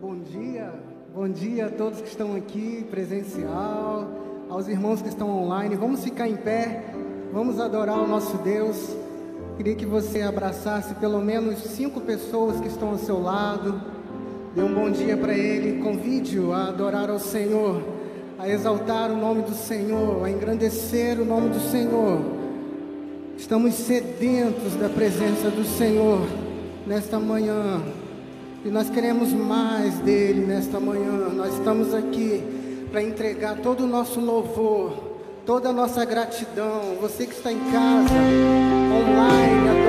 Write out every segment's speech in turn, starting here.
Bom dia, bom dia a todos que estão aqui presencial, aos irmãos que estão online. Vamos ficar em pé, vamos adorar o nosso Deus. Queria que você abraçasse pelo menos cinco pessoas que estão ao seu lado. Dê um bom dia para ele. Convide-o a adorar ao Senhor, a exaltar o nome do Senhor, a engrandecer o nome do Senhor. Estamos sedentos da presença do Senhor nesta manhã. E nós queremos mais dele nesta manhã. Nós estamos aqui para entregar todo o nosso louvor, toda a nossa gratidão. Você que está em casa, online, adore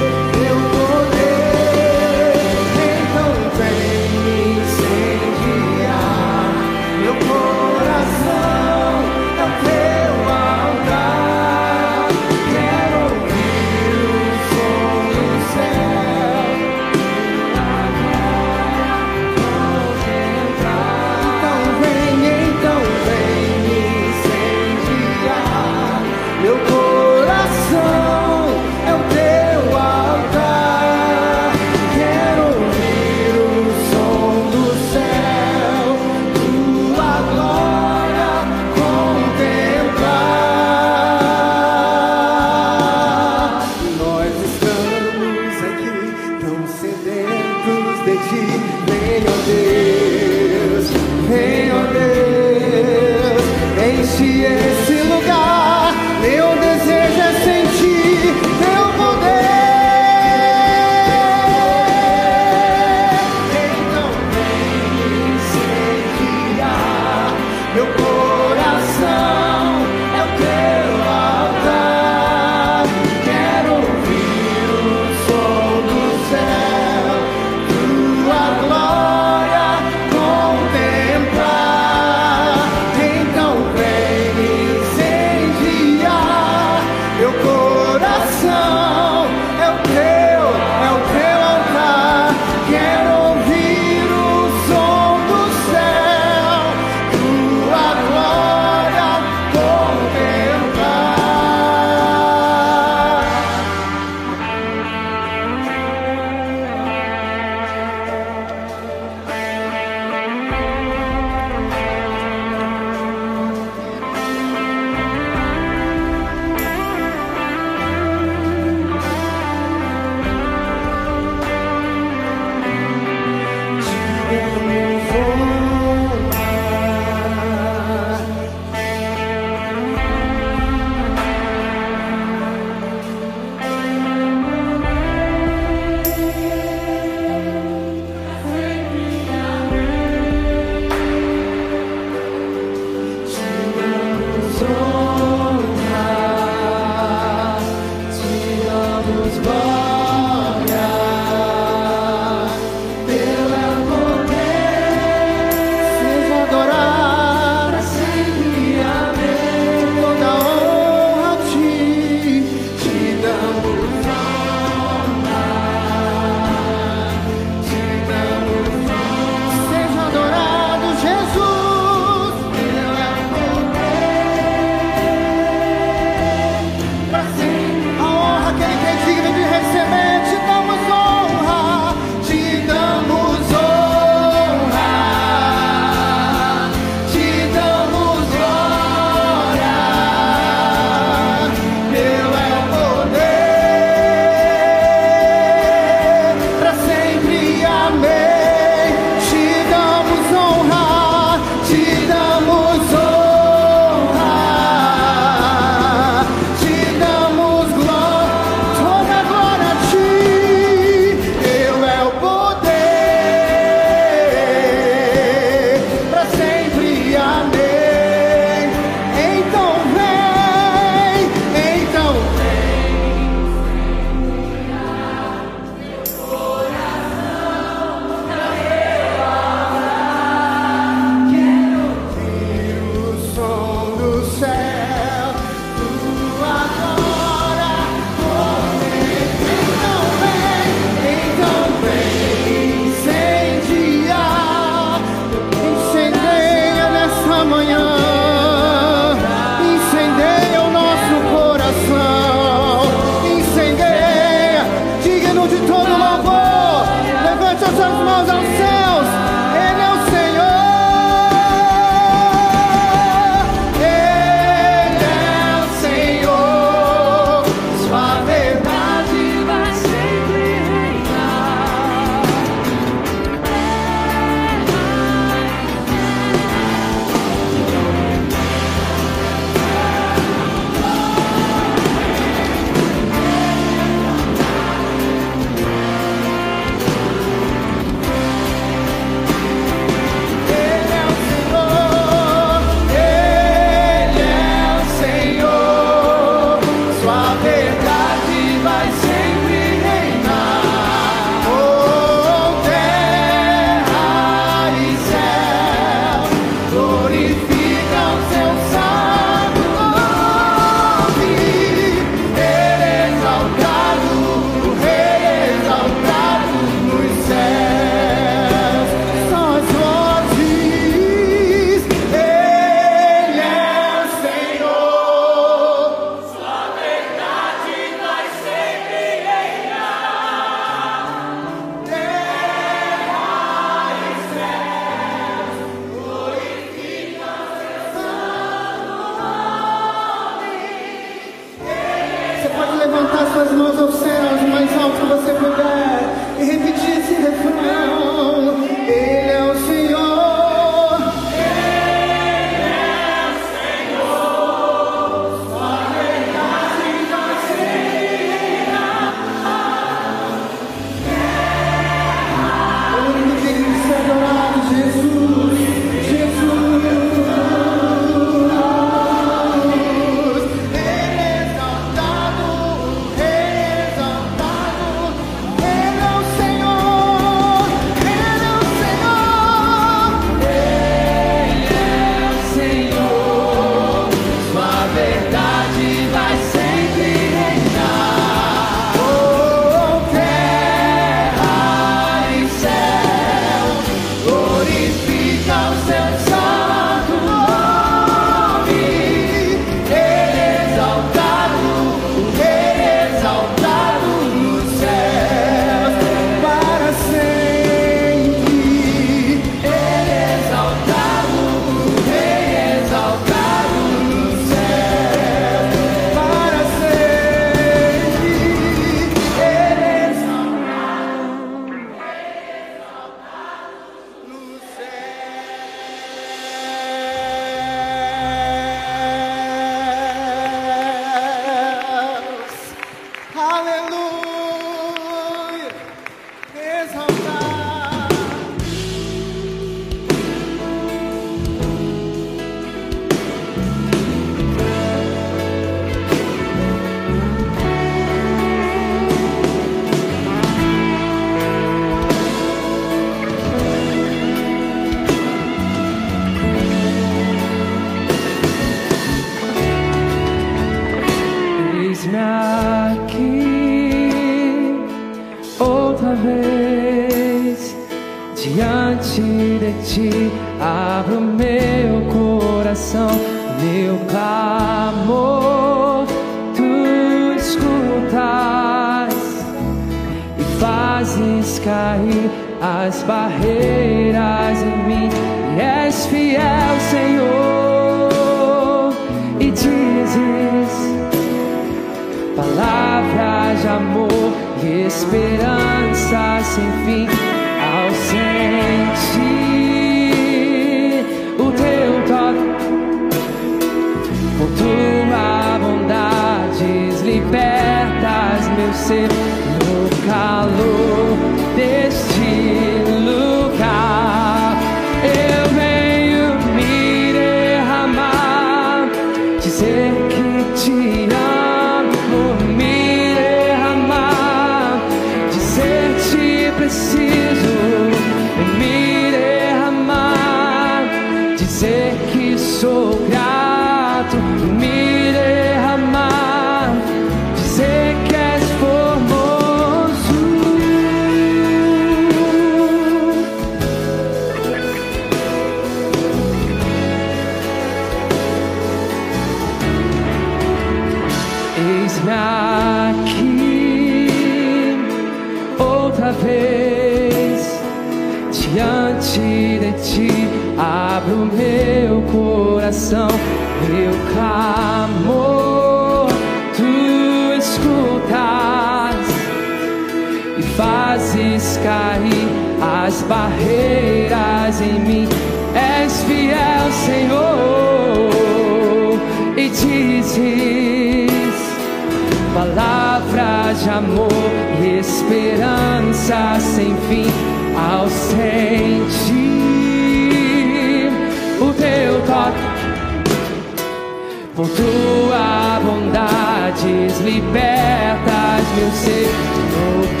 com tua bondade libertas meu ser no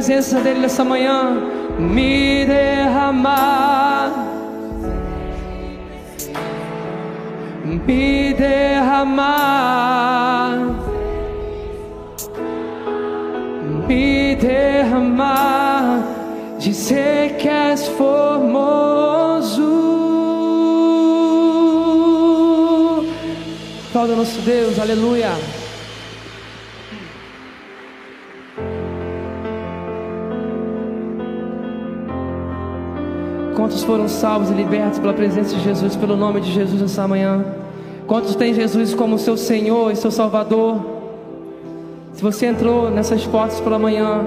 presença dele nessa manhã. Me derramar. Me derramar. Me derramar. Dizer que és formoso. Aplauda nosso Deus, aleluia. Foram salvos e libertos pela presença de Jesus, pelo nome de Jesus essa manhã? Quantos têm Jesus como seu Senhor e seu Salvador? Se você entrou nessas portas pela manhã,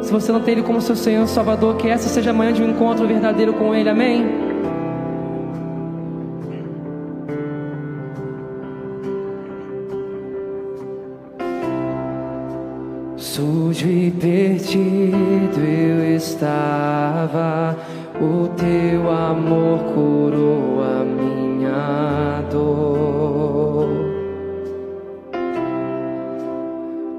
se você não tem Ele como seu Senhor e Salvador, que essa seja a manhã de um encontro verdadeiro com Ele, amém? Amor curou a minha dor.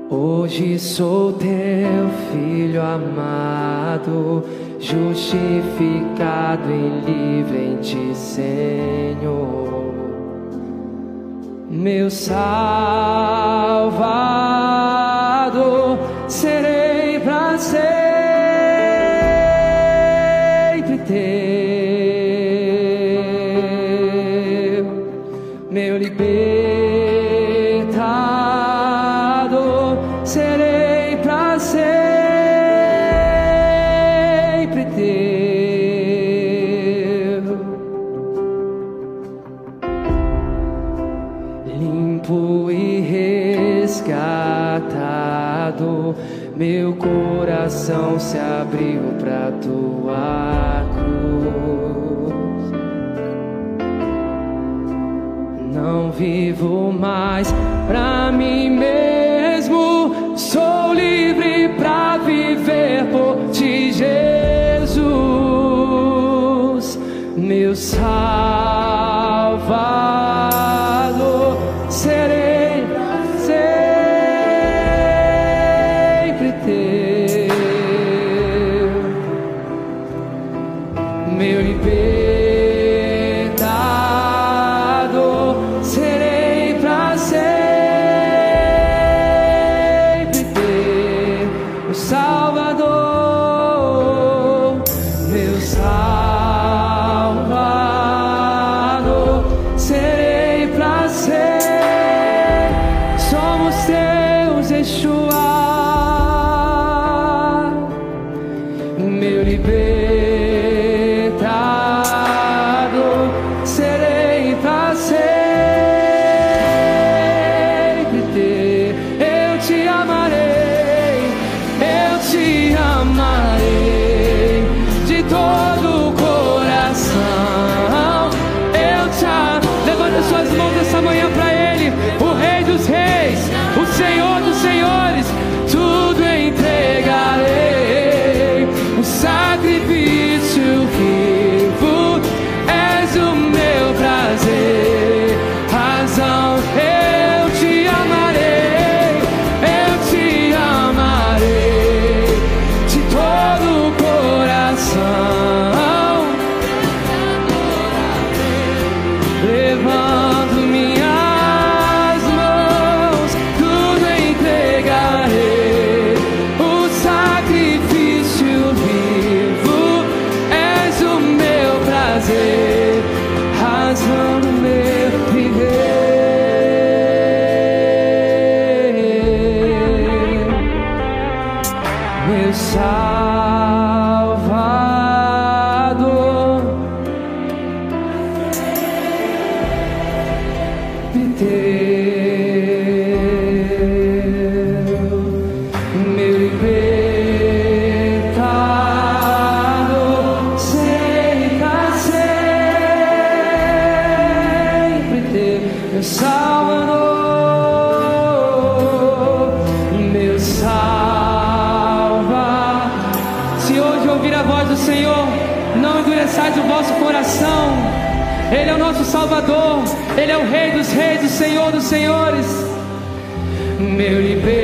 Hoje sou teu filho amado, justificado e livre em ti, Senhor meu Salvador, serei para sempre coração se abriu para tua cruz. Não vivo mais pra meu libertador.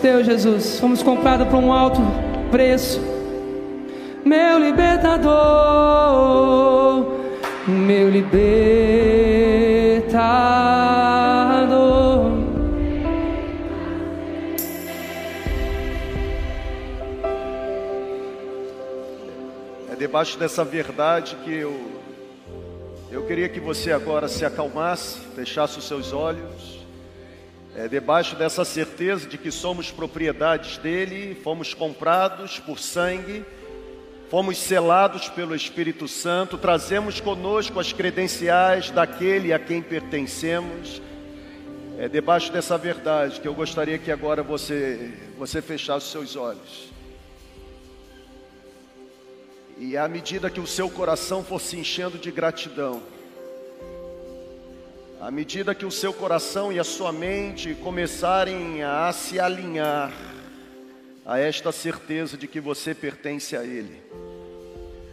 Teus, Jesus. Fomos comprados por um alto preço. Meu libertador, meu libertador. É debaixo dessa verdade que eu eu queria que você agora se acalmasse, fechasse os seus olhos. É debaixo dessa certeza de que somos propriedades dele, fomos comprados por sangue, fomos selados pelo Espírito Santo, trazemos conosco as credenciais daquele a quem pertencemos. É debaixo dessa verdade que eu gostaria que agora você você fechasse seus olhos. E à medida que o seu coração for se enchendo de gratidão, à medida que o seu coração e a sua mente começarem a se alinhar a esta certeza de que você pertence a Ele,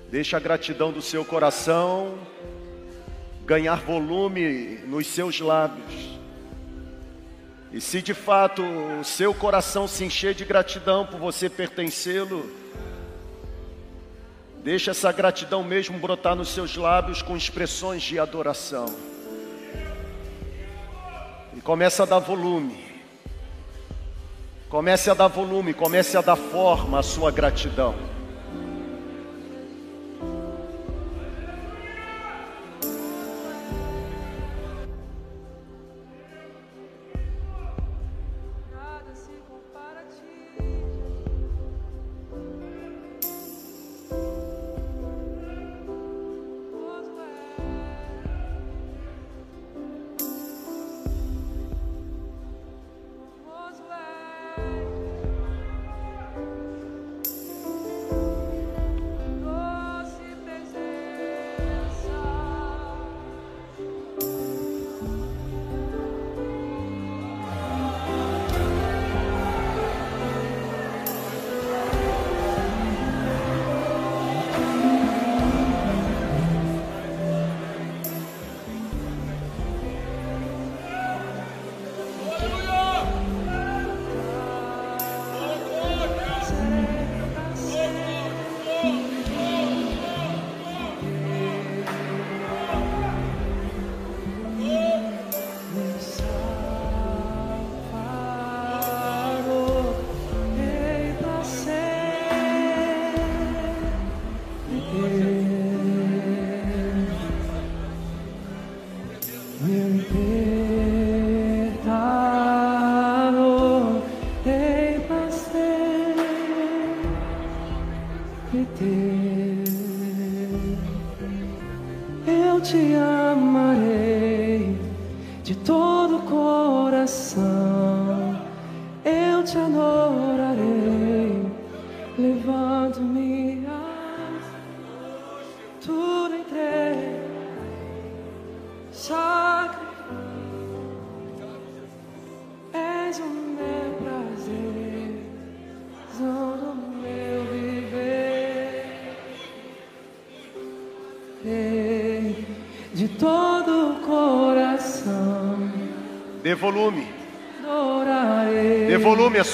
deixa a gratidão do seu coração ganhar volume nos seus lábios. E se de fato o seu coração se encher de gratidão por você pertencê-lo, Deixa essa gratidão mesmo brotar nos seus lábios com expressões de adoração. Começa a dar volume. Comece a dar volume, comece a dar forma à sua gratidão.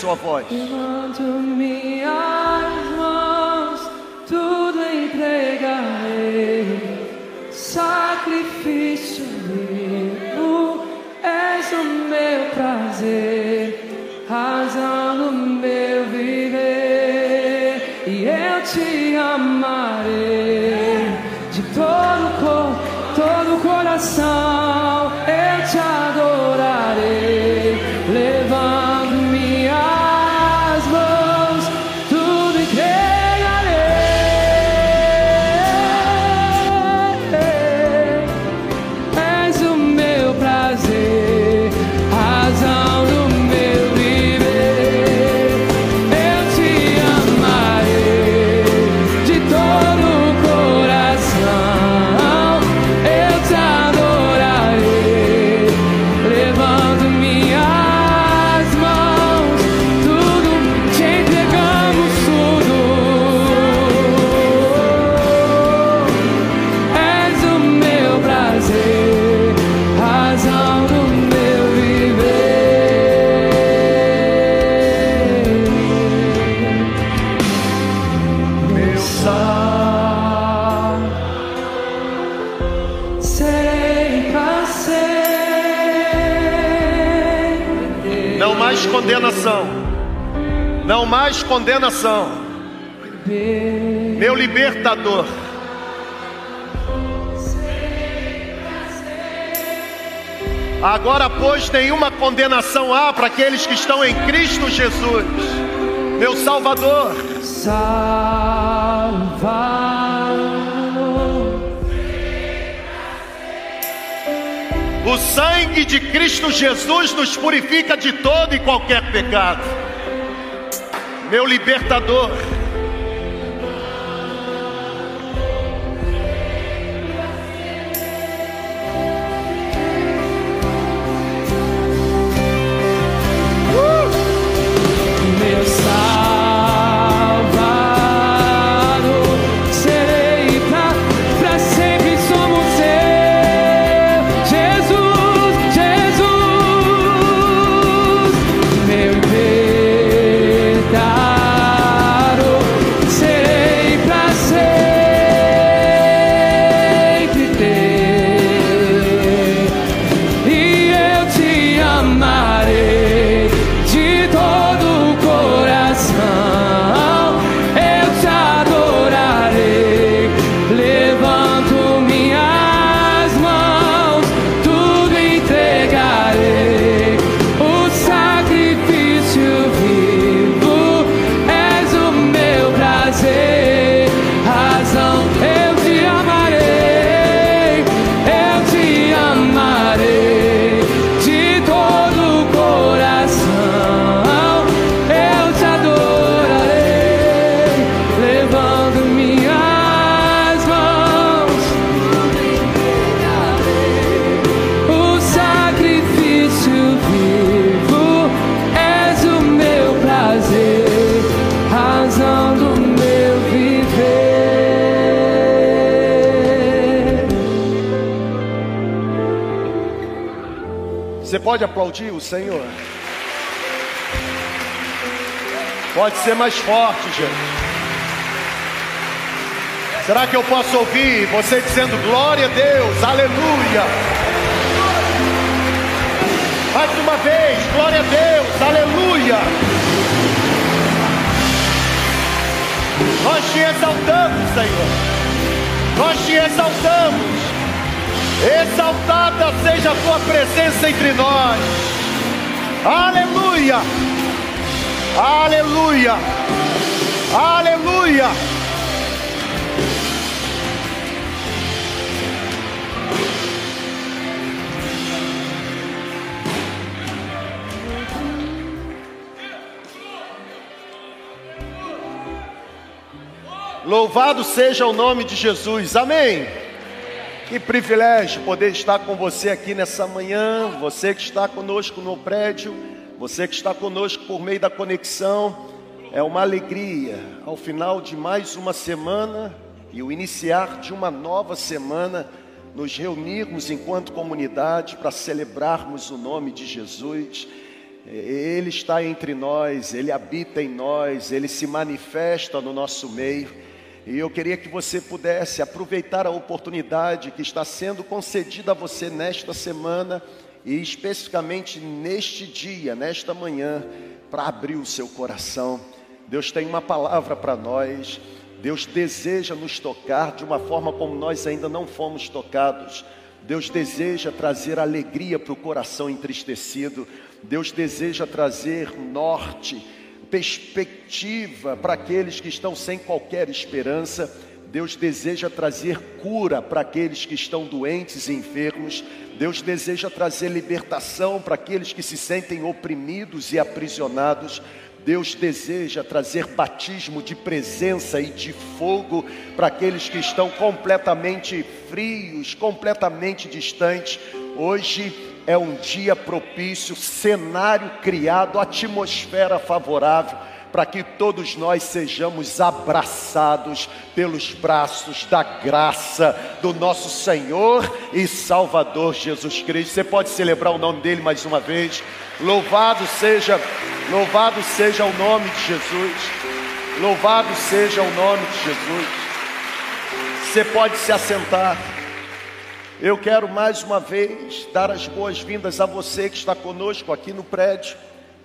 sua voz. Levanta o meu mais condenação, meu libertador. Agora, pois, nenhuma condenação há para aqueles que estão em Cristo Jesus, meu Salvador. Salvador. O sangue de Cristo Jesus nos purifica de todo e qualquer pecado meu libertador. pode aplaudir o Senhor? Pode ser mais forte, gente. Será que eu posso ouvir você dizendo glória a Deus, aleluia? Mais uma vez, glória a Deus, aleluia. Nós te exaltamos, Senhor. Nós te exaltamos exaltada seja a tua presença entre nós. Aleluia! Aleluia! Aleluia! Louvado seja o nome de Jesus. Amém. Que privilégio poder estar com você aqui nessa manhã, você que está conosco no prédio, você que está conosco por meio da conexão. É uma alegria ao final de mais uma semana e o iniciar de uma nova semana, nos reunirmos enquanto comunidade para celebrarmos o nome de Jesus. Ele está entre nós, ele habita em nós, ele se manifesta no nosso meio. E eu queria que você pudesse aproveitar a oportunidade que está sendo concedida a você nesta semana e especificamente neste dia, nesta manhã, para abrir o seu coração. Deus tem uma palavra para nós. Deus deseja nos tocar de uma forma como nós ainda não fomos tocados. Deus deseja trazer alegria para o coração entristecido. Deus deseja trazer norte perspectiva para aqueles que estão sem qualquer esperança. Deus deseja trazer cura para aqueles que estão doentes e enfermos. Deus deseja trazer libertação para aqueles que se sentem oprimidos e aprisionados. Deus deseja trazer batismo de presença e de fogo para aqueles que estão completamente frios, completamente distantes. Hoje é um dia propício, cenário criado, atmosfera favorável para que todos nós sejamos abraçados pelos braços da graça do nosso Senhor e Salvador Jesus Cristo. Você pode celebrar o nome dele mais uma vez. Louvado seja, louvado seja o nome de Jesus. Louvado seja o nome de Jesus. Você pode se assentar. Eu quero mais uma vez dar as boas-vindas a você que está conosco aqui no prédio,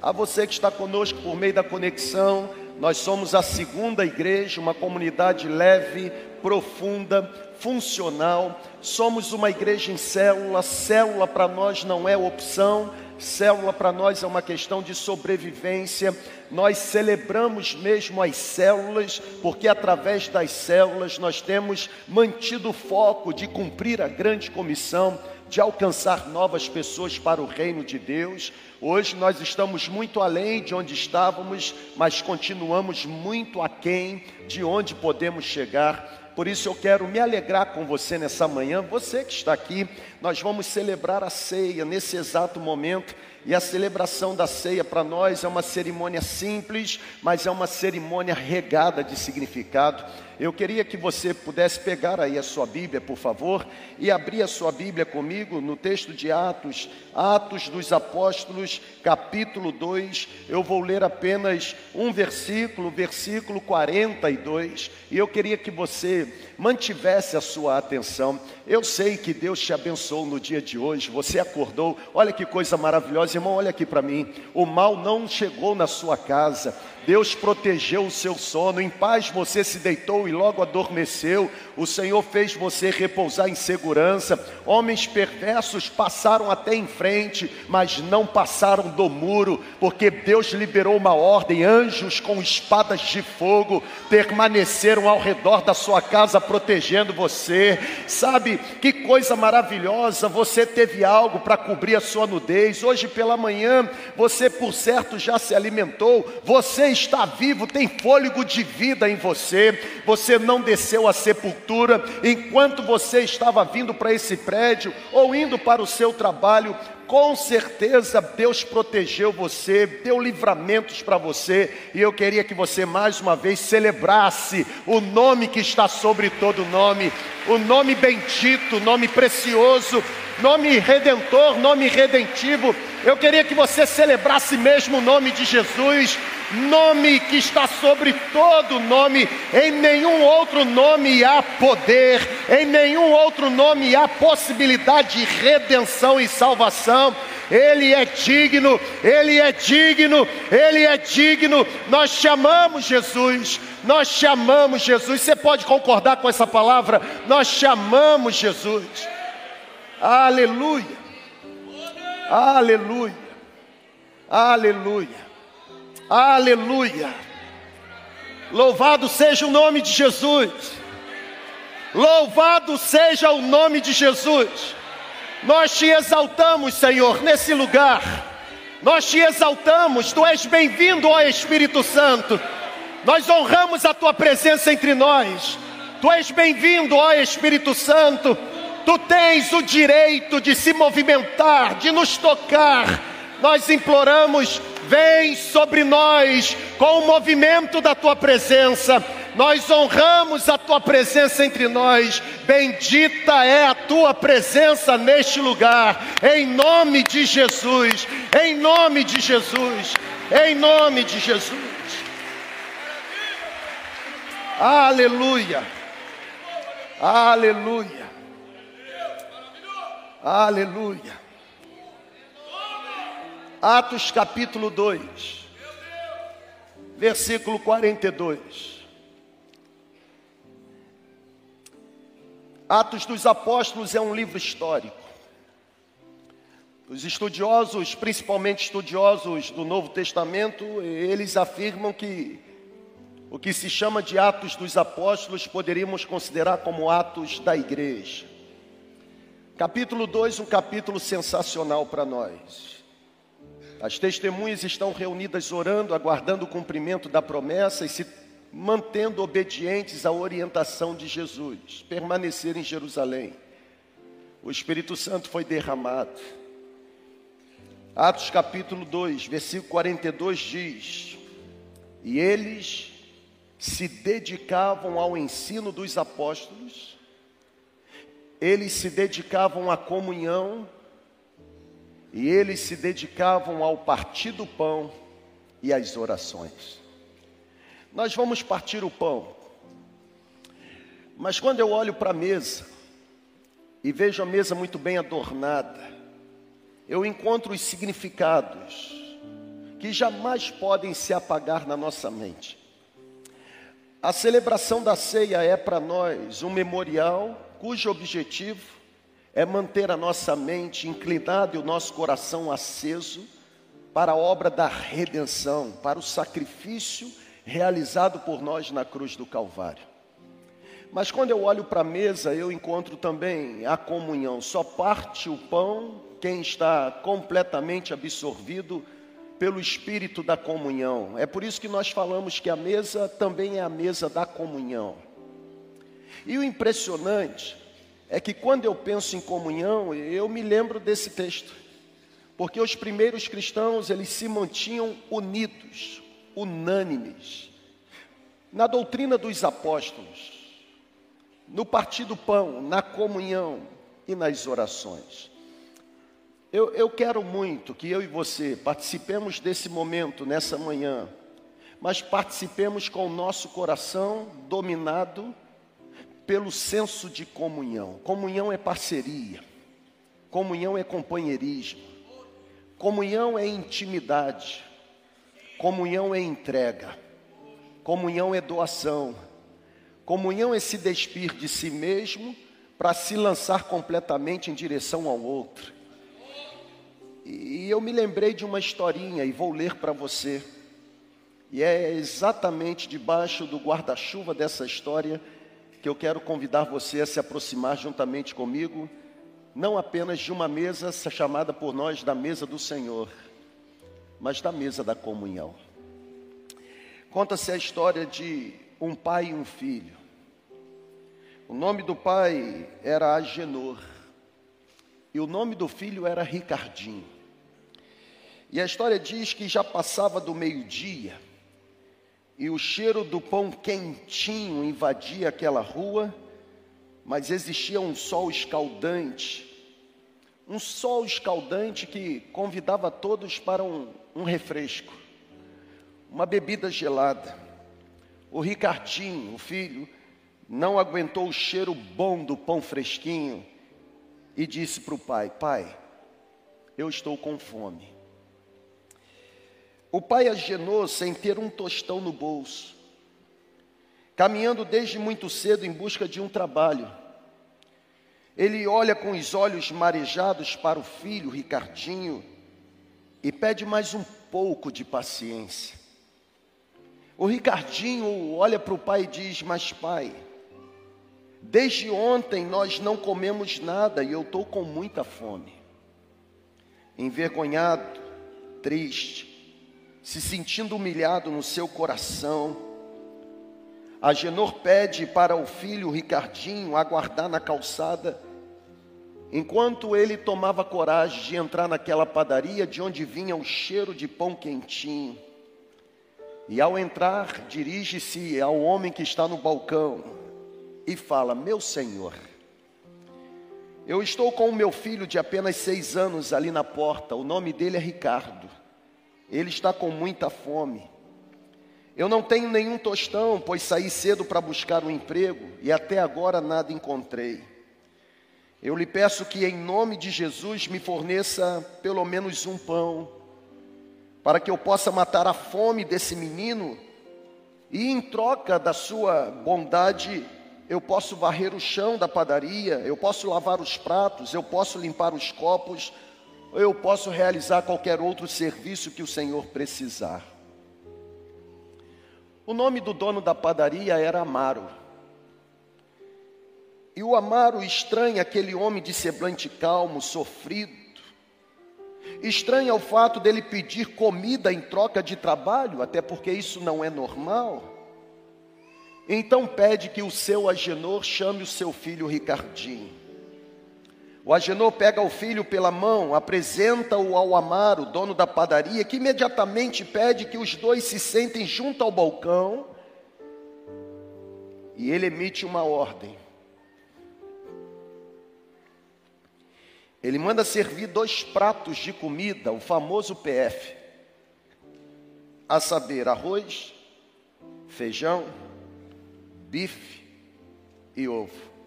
a você que está conosco por meio da conexão. Nós somos a segunda igreja, uma comunidade leve, profunda, funcional. Somos uma igreja em célula. Célula para nós não é opção, Célula para nós é uma questão de sobrevivência. Nós celebramos mesmo as células, porque através das células nós temos mantido o foco de cumprir a grande comissão, de alcançar novas pessoas para o reino de Deus. Hoje nós estamos muito além de onde estávamos, mas continuamos muito aquém de onde podemos chegar por isso eu quero me alegrar com você nessa manhã, você que está aqui. Nós vamos celebrar a ceia nesse exato momento. E a celebração da ceia para nós é uma cerimônia simples, mas é uma cerimônia regada de significado. Eu queria que você pudesse pegar aí a sua Bíblia, por favor, e abrir a sua Bíblia comigo no texto de Atos, Atos dos Apóstolos, capítulo 2. Eu vou ler apenas um versículo, versículo 42, e eu queria que você mantivesse a sua atenção. Eu sei que Deus te abençoou no dia de hoje, você acordou. Olha que coisa maravilhosa, irmão, olha aqui para mim. O mal não chegou na sua casa. Deus protegeu o seu sono, em paz você se deitou e logo adormeceu. O Senhor fez você repousar em segurança. Homens perversos passaram até em frente, mas não passaram do muro, porque Deus liberou uma ordem. Anjos com espadas de fogo permaneceram ao redor da sua casa protegendo você. Sabe que coisa maravilhosa! Você teve algo para cobrir a sua nudez. Hoje pela manhã, você por certo já se alimentou. Você está vivo, tem fôlego de vida em você, você não desceu à sepultura, enquanto você estava vindo para esse prédio ou indo para o seu trabalho, com certeza Deus protegeu você, deu livramentos para você, e eu queria que você mais uma vez celebrasse o nome que está sobre todo nome, o nome bendito, o nome precioso, nome redentor, nome redentivo. Eu queria que você celebrasse mesmo o nome de Jesus, nome que está sobre todo nome, em nenhum outro nome há poder, em nenhum outro nome há possibilidade de redenção e salvação. Ele é digno, Ele é digno, Ele é digno. Nós chamamos Jesus, nós chamamos Jesus. Você pode concordar com essa palavra? Nós chamamos Jesus. Aleluia. Aleluia. Aleluia. Aleluia. Louvado seja o nome de Jesus. Louvado seja o nome de Jesus. Nós te exaltamos, Senhor, nesse lugar. Nós te exaltamos. Tu és bem-vindo, ó Espírito Santo. Nós honramos a tua presença entre nós. Tu és bem-vindo, ó Espírito Santo. Tu tens o direito de se movimentar, de nos tocar. Nós imploramos, vem sobre nós com o movimento da tua presença. Nós honramos a tua presença entre nós. Bendita é a tua presença neste lugar. Em nome de Jesus. Em nome de Jesus. Em nome de Jesus. Aleluia. Aleluia. Aleluia. Atos capítulo 2, versículo 42. Atos dos Apóstolos é um livro histórico. Os estudiosos, principalmente estudiosos do Novo Testamento, eles afirmam que o que se chama de Atos dos Apóstolos poderíamos considerar como Atos da Igreja. Capítulo 2, um capítulo sensacional para nós. As testemunhas estão reunidas orando, aguardando o cumprimento da promessa e se mantendo obedientes à orientação de Jesus, permanecer em Jerusalém. O Espírito Santo foi derramado. Atos capítulo 2, versículo 42 diz: E eles se dedicavam ao ensino dos apóstolos, eles se dedicavam à comunhão, e eles se dedicavam ao partir do pão e às orações. Nós vamos partir o pão, mas quando eu olho para a mesa e vejo a mesa muito bem adornada, eu encontro os significados que jamais podem se apagar na nossa mente. A celebração da ceia é para nós um memorial cujo objetivo é manter a nossa mente inclinada e o nosso coração aceso para a obra da redenção, para o sacrifício realizado por nós na cruz do Calvário. Mas quando eu olho para a mesa, eu encontro também a comunhão. Só parte o pão quem está completamente absorvido pelo espírito da comunhão. É por isso que nós falamos que a mesa também é a mesa da comunhão. E o impressionante é que quando eu penso em comunhão, eu me lembro desse texto. Porque os primeiros cristãos, eles se mantinham unidos, unânimes. Na doutrina dos apóstolos, no partir do pão, na comunhão e nas orações. Eu, eu quero muito que eu e você participemos desse momento nessa manhã, mas participemos com o nosso coração dominado pelo senso de comunhão. Comunhão é parceria, comunhão é companheirismo, comunhão é intimidade, comunhão é entrega, comunhão é doação, comunhão é se despir de si mesmo para se lançar completamente em direção ao outro. E eu me lembrei de uma historinha e vou ler para você. E é exatamente debaixo do guarda-chuva dessa história que eu quero convidar você a se aproximar juntamente comigo, não apenas de uma mesa chamada por nós da mesa do Senhor, mas da mesa da comunhão. Conta-se a história de um pai e um filho. O nome do pai era Agenor e o nome do filho era Ricardinho. E a história diz que já passava do meio-dia e o cheiro do pão quentinho invadia aquela rua, mas existia um sol escaldante, um sol escaldante que convidava todos para um, um refresco, uma bebida gelada. O Ricardinho, o filho, não aguentou o cheiro bom do pão fresquinho e disse para o pai: Pai, eu estou com fome. O pai agenou sem ter um tostão no bolso, caminhando desde muito cedo em busca de um trabalho. Ele olha com os olhos marejados para o filho, Ricardinho, e pede mais um pouco de paciência. O Ricardinho olha para o pai e diz: Mas pai, desde ontem nós não comemos nada e eu estou com muita fome. Envergonhado, triste, se sentindo humilhado no seu coração, Agenor pede para o filho Ricardinho aguardar na calçada, enquanto ele tomava coragem de entrar naquela padaria de onde vinha o cheiro de pão quentinho. E ao entrar, dirige-se ao homem que está no balcão e fala: Meu senhor, eu estou com o meu filho de apenas seis anos ali na porta, o nome dele é Ricardo. Ele está com muita fome. Eu não tenho nenhum tostão, pois saí cedo para buscar um emprego e até agora nada encontrei. Eu lhe peço que, em nome de Jesus, me forneça pelo menos um pão para que eu possa matar a fome desse menino, e em troca da sua bondade, eu posso varrer o chão da padaria, eu posso lavar os pratos, eu posso limpar os copos, ou eu posso realizar qualquer outro serviço que o Senhor precisar. O nome do dono da padaria era Amaro. E o Amaro estranha aquele homem de semblante calmo, sofrido, Estranha o fato dele pedir comida em troca de trabalho, até porque isso não é normal. Então pede que o seu Agenor chame o seu filho Ricardinho. O Agenor pega o filho pela mão, apresenta-o ao Amaro, dono da padaria, que imediatamente pede que os dois se sentem junto ao balcão. E ele emite uma ordem. Ele manda servir dois pratos de comida, o famoso PF, a saber, arroz, feijão, bife e ovo.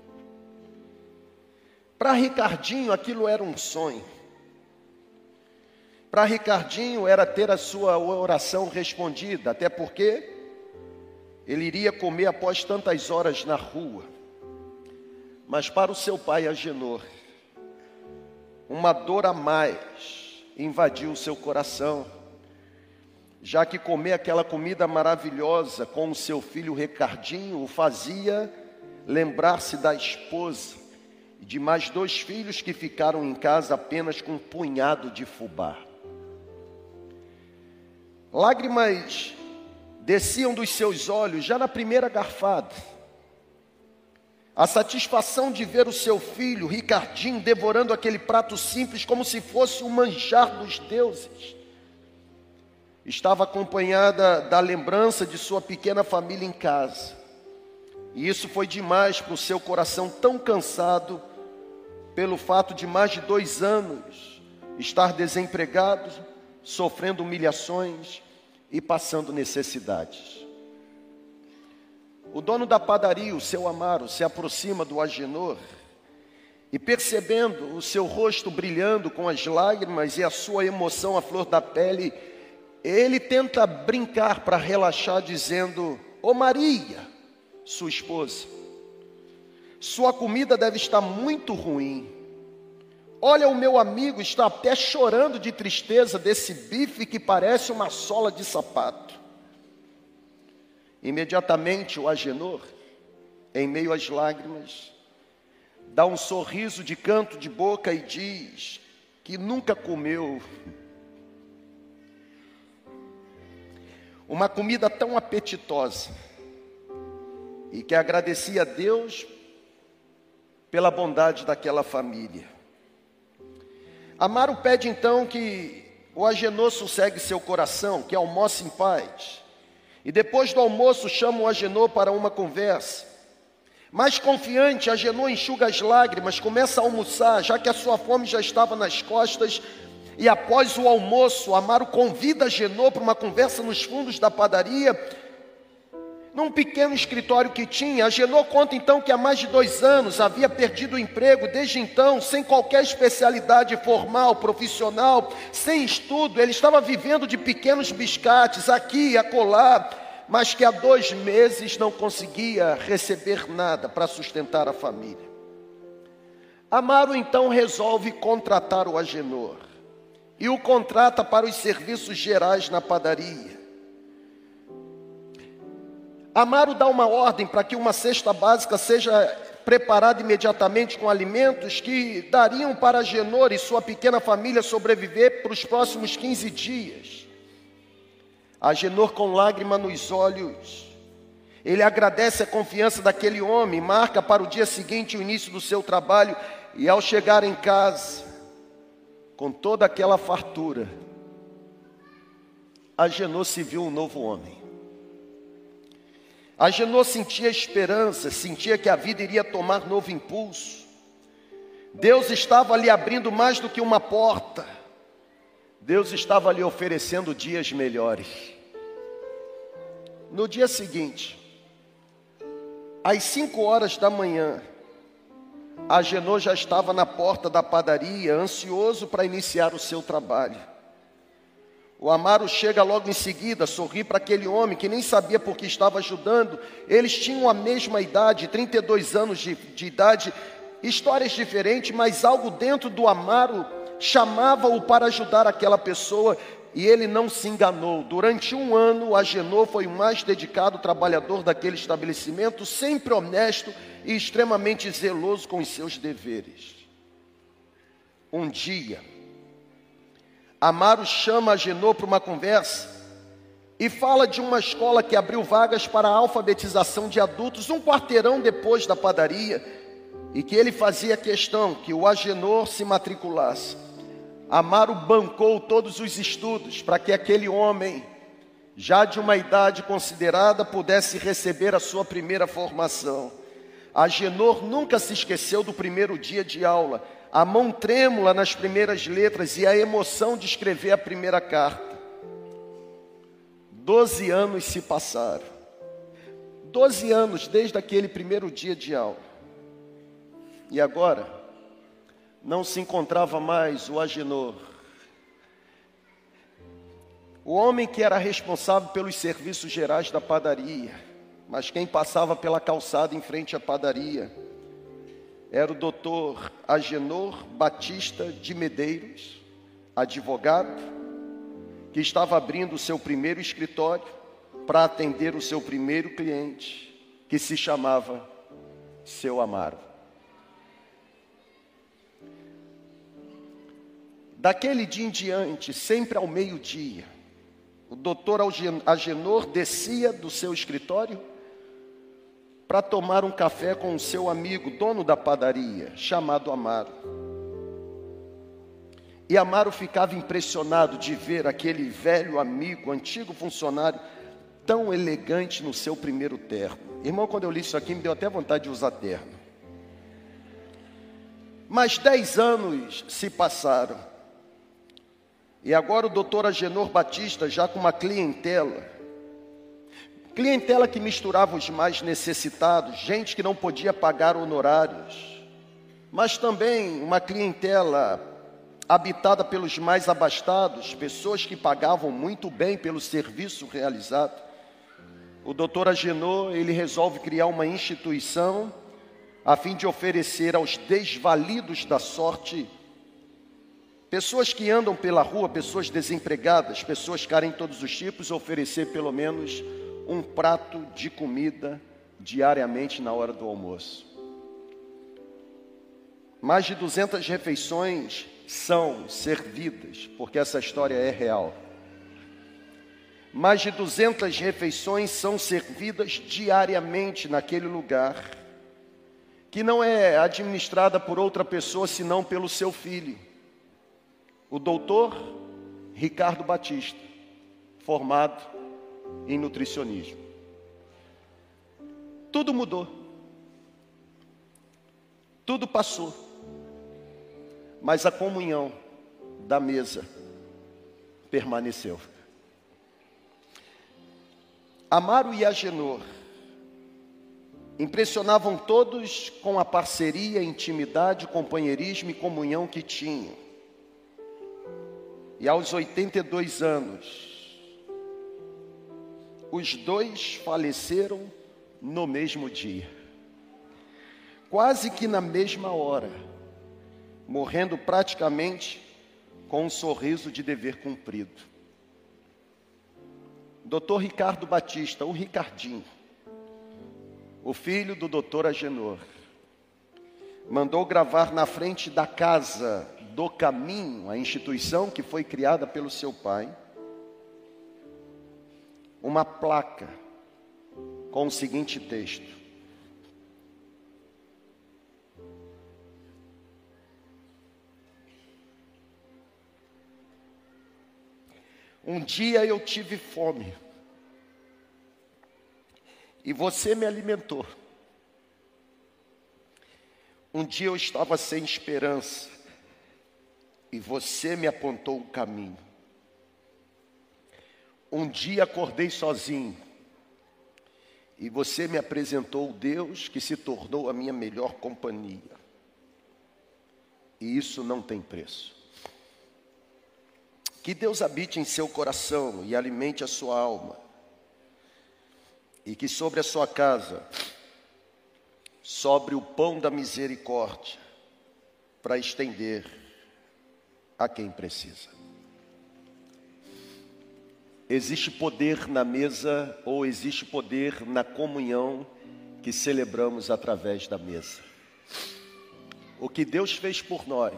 Para Ricardinho aquilo era um sonho. Para Ricardinho era ter a sua oração respondida, até porque ele iria comer após tantas horas na rua. Mas para o seu pai Agenor, uma dor a mais invadiu o seu coração, já que comer aquela comida maravilhosa com o seu filho Ricardinho o fazia lembrar-se da esposa e de mais dois filhos que ficaram em casa apenas com um punhado de fubá. Lágrimas desciam dos seus olhos já na primeira garfada. A satisfação de ver o seu filho, Ricardinho, devorando aquele prato simples como se fosse o manjar dos deuses. Estava acompanhada da lembrança de sua pequena família em casa. E isso foi demais para o seu coração tão cansado pelo fato de mais de dois anos estar desempregado, sofrendo humilhações e passando necessidades. O dono da padaria, o seu Amaro, se aproxima do Agenor e, percebendo o seu rosto brilhando com as lágrimas e a sua emoção à flor da pele, ele tenta brincar para relaxar, dizendo: Ô oh Maria, sua esposa, sua comida deve estar muito ruim. Olha, o meu amigo está até chorando de tristeza desse bife que parece uma sola de sapato. Imediatamente o Agenor, em meio às lágrimas, dá um sorriso de canto de boca e diz que nunca comeu uma comida tão apetitosa e que agradecia a Deus pela bondade daquela família. Amaro pede então que o Agenor sossegue seu coração, que almoce em paz. E depois do almoço chama o Agenor para uma conversa. Mais confiante, Agenor enxuga as lágrimas, começa a almoçar, já que a sua fome já estava nas costas. E após o almoço, Amaro convida Agenor para uma conversa nos fundos da padaria num pequeno escritório que tinha. Agenor conta então que há mais de dois anos havia perdido o emprego, desde então, sem qualquer especialidade formal, profissional, sem estudo, ele estava vivendo de pequenos biscates aqui e acolá, mas que há dois meses não conseguia receber nada para sustentar a família. Amaro então resolve contratar o Agenor e o contrata para os serviços gerais na padaria. Amaro dá uma ordem para que uma cesta básica seja preparada imediatamente com alimentos que dariam para Agenor e sua pequena família sobreviver para os próximos 15 dias. Agenor, com lágrima nos olhos, ele agradece a confiança daquele homem, marca para o dia seguinte o início do seu trabalho e ao chegar em casa, com toda aquela fartura, Agenor se viu um novo homem. Agenor sentia esperança, sentia que a vida iria tomar novo impulso. Deus estava ali abrindo mais do que uma porta. Deus estava ali oferecendo dias melhores. No dia seguinte, às cinco horas da manhã, Agenor já estava na porta da padaria, ansioso para iniciar o seu trabalho. O Amaro chega logo em seguida, sorri para aquele homem que nem sabia por que estava ajudando. Eles tinham a mesma idade, 32 anos de, de idade, histórias diferentes, mas algo dentro do Amaro chamava-o para ajudar aquela pessoa e ele não se enganou. Durante um ano, Agenor foi o mais dedicado trabalhador daquele estabelecimento, sempre honesto e extremamente zeloso com os seus deveres. Um dia, Amaro chama Agenor para uma conversa e fala de uma escola que abriu vagas para a alfabetização de adultos um quarteirão depois da padaria e que ele fazia questão que o Agenor se matriculasse. Amaro bancou todos os estudos para que aquele homem, já de uma idade considerada, pudesse receber a sua primeira formação. Agenor nunca se esqueceu do primeiro dia de aula, a mão trêmula nas primeiras letras e a emoção de escrever a primeira carta. Doze anos se passaram. Doze anos desde aquele primeiro dia de aula. E agora? não se encontrava mais o Agenor. O homem que era responsável pelos serviços gerais da padaria, mas quem passava pela calçada em frente à padaria era o doutor Agenor Batista de Medeiros, advogado, que estava abrindo o seu primeiro escritório para atender o seu primeiro cliente, que se chamava Seu Amaro. Daquele dia em diante, sempre ao meio-dia, o doutor Agenor descia do seu escritório para tomar um café com o seu amigo, dono da padaria, chamado Amaro. E Amaro ficava impressionado de ver aquele velho amigo, antigo funcionário, tão elegante no seu primeiro terno. Irmão, quando eu li isso aqui, me deu até vontade de usar terno. Mas dez anos se passaram. E agora o doutor Agenor Batista, já com uma clientela, clientela que misturava os mais necessitados, gente que não podia pagar honorários, mas também uma clientela habitada pelos mais abastados, pessoas que pagavam muito bem pelo serviço realizado. O doutor Agenor, ele resolve criar uma instituição a fim de oferecer aos desvalidos da sorte Pessoas que andam pela rua, pessoas desempregadas, pessoas que em todos os tipos, oferecer pelo menos um prato de comida diariamente na hora do almoço. Mais de 200 refeições são servidas, porque essa história é real. Mais de 200 refeições são servidas diariamente naquele lugar, que não é administrada por outra pessoa senão pelo seu filho o doutor Ricardo Batista, formado em nutricionismo. Tudo mudou. Tudo passou. Mas a comunhão da mesa permaneceu. Amaro e Agenor impressionavam todos com a parceria, intimidade, companheirismo e comunhão que tinham. E aos 82 anos, os dois faleceram no mesmo dia. Quase que na mesma hora, morrendo praticamente com um sorriso de dever cumprido. Dr. Ricardo Batista, o Ricardinho, o filho do doutor Agenor, mandou gravar na frente da casa do caminho, a instituição que foi criada pelo seu pai, uma placa com o seguinte texto: Um dia eu tive fome e você me alimentou. Um dia eu estava sem esperança e você me apontou o caminho. Um dia acordei sozinho e você me apresentou o Deus que se tornou a minha melhor companhia. E isso não tem preço. Que Deus habite em seu coração e alimente a sua alma. E que sobre a sua casa sobre o pão da misericórdia para estender a quem precisa. Existe poder na mesa ou existe poder na comunhão que celebramos através da mesa. O que Deus fez por nós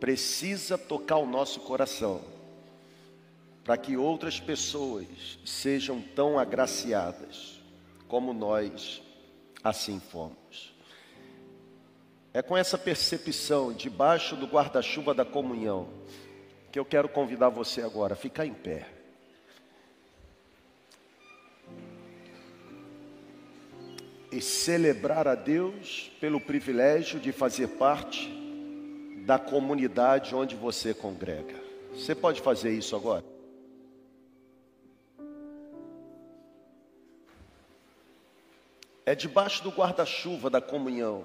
precisa tocar o nosso coração para que outras pessoas sejam tão agraciadas como nós assim fomos. É com essa percepção, debaixo do guarda-chuva da comunhão, que eu quero convidar você agora a ficar em pé. E celebrar a Deus pelo privilégio de fazer parte da comunidade onde você congrega. Você pode fazer isso agora? É debaixo do guarda-chuva da comunhão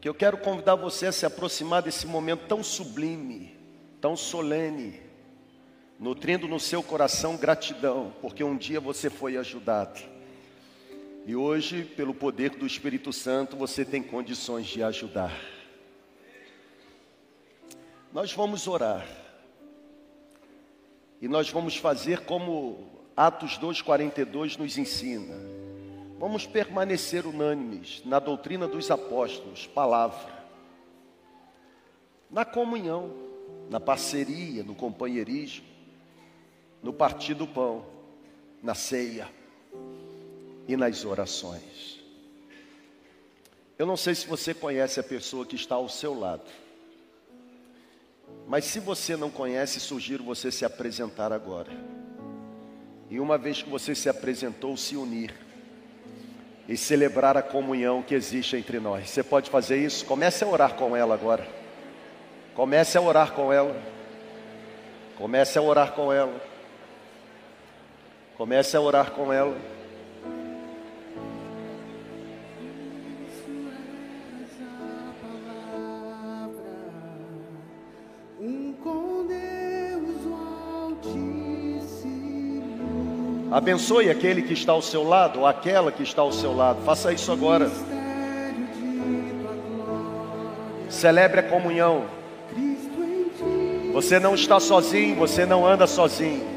que eu quero convidar você a se aproximar desse momento tão sublime, tão solene, nutrindo no seu coração gratidão, porque um dia você foi ajudado. E hoje, pelo poder do Espírito Santo, você tem condições de ajudar. Nós vamos orar. E nós vamos fazer como Atos 2:42 nos ensina. Vamos permanecer unânimes na doutrina dos apóstolos, palavra. Na comunhão, na parceria, no companheirismo, no partir do pão, na ceia e nas orações. Eu não sei se você conhece a pessoa que está ao seu lado. Mas se você não conhece, sugiro você se apresentar agora. E uma vez que você se apresentou, se unir e celebrar a comunhão que existe entre nós. Você pode fazer isso? Comece a orar com ela agora. Comece a orar com ela. Comece a orar com ela. Comece a orar com ela. Abençoe aquele que está ao seu lado, ou aquela que está ao seu lado. Faça isso agora. Celebre a comunhão. Você não está sozinho, você não anda sozinho.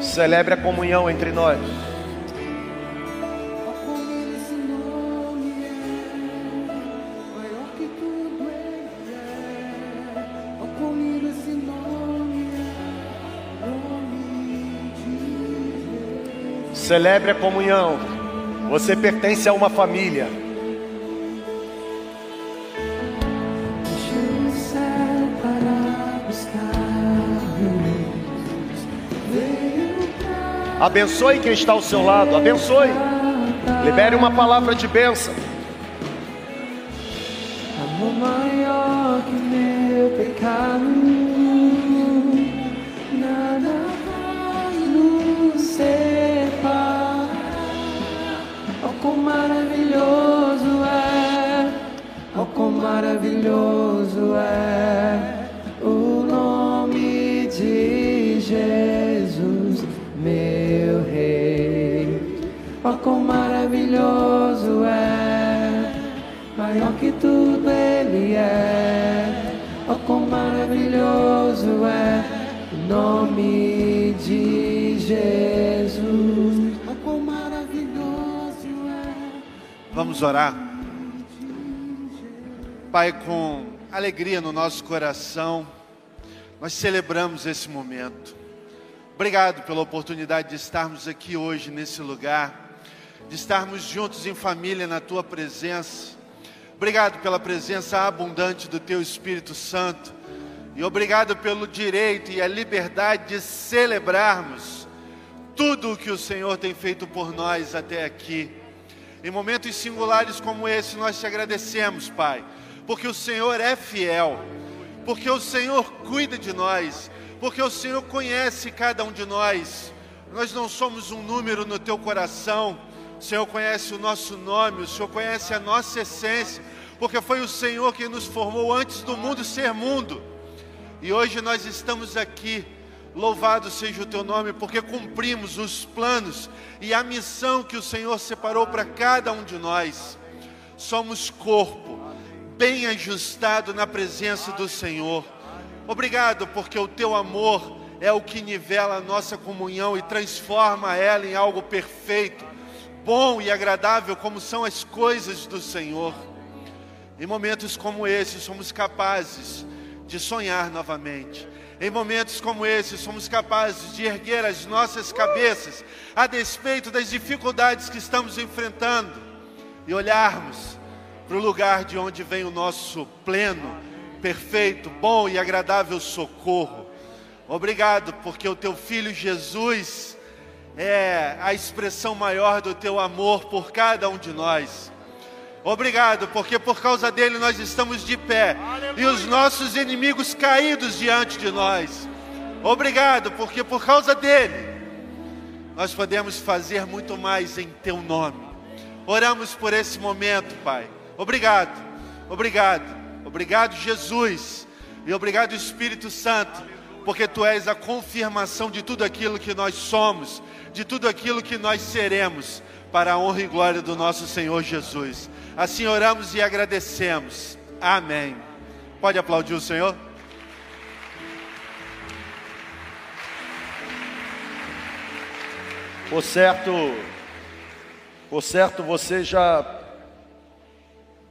Celebre a comunhão entre nós. Celebre a comunhão. Você pertence a uma família. Abençoe quem está ao seu lado. Abençoe. Libere uma palavra de bênção. Amor maior que meu pecado. maravilhoso é, oh quão maravilhoso é o nome de Jesus, meu Rei. Oh quão maravilhoso é, maior que tudo Ele é. Oh quão maravilhoso é o nome de Jesus. Vamos orar. Pai, com alegria no nosso coração, nós celebramos esse momento. Obrigado pela oportunidade de estarmos aqui hoje nesse lugar, de estarmos juntos em família na tua presença. Obrigado pela presença abundante do teu Espírito Santo. E obrigado pelo direito e a liberdade de celebrarmos tudo o que o Senhor tem feito por nós até aqui. Em momentos singulares como esse, nós te agradecemos, Pai, porque o Senhor é fiel, porque o Senhor cuida de nós, porque o Senhor conhece cada um de nós. Nós não somos um número no teu coração, o Senhor conhece o nosso nome, o Senhor conhece a nossa essência, porque foi o Senhor que nos formou antes do mundo ser mundo. E hoje nós estamos aqui. Louvado seja o teu nome, porque cumprimos os planos e a missão que o Senhor separou para cada um de nós. Somos corpo, bem ajustado na presença do Senhor. Obrigado, porque o teu amor é o que nivela a nossa comunhão e transforma ela em algo perfeito, bom e agradável, como são as coisas do Senhor. Em momentos como esse, somos capazes de sonhar novamente. Em momentos como esse, somos capazes de erguer as nossas cabeças, a despeito das dificuldades que estamos enfrentando, e olharmos para o lugar de onde vem o nosso pleno, perfeito, bom e agradável socorro. Obrigado, porque o teu filho Jesus é a expressão maior do teu amor por cada um de nós. Obrigado, porque por causa dele nós estamos de pé e os nossos inimigos caídos diante de nós. Obrigado, porque por causa dele nós podemos fazer muito mais em teu nome. Oramos por esse momento, Pai. Obrigado, obrigado, obrigado, Jesus, e obrigado, Espírito Santo, porque tu és a confirmação de tudo aquilo que nós somos, de tudo aquilo que nós seremos, para a honra e glória do nosso Senhor Jesus. Assim oramos e agradecemos. Amém. Pode aplaudir o Senhor? Por certo, por certo você já,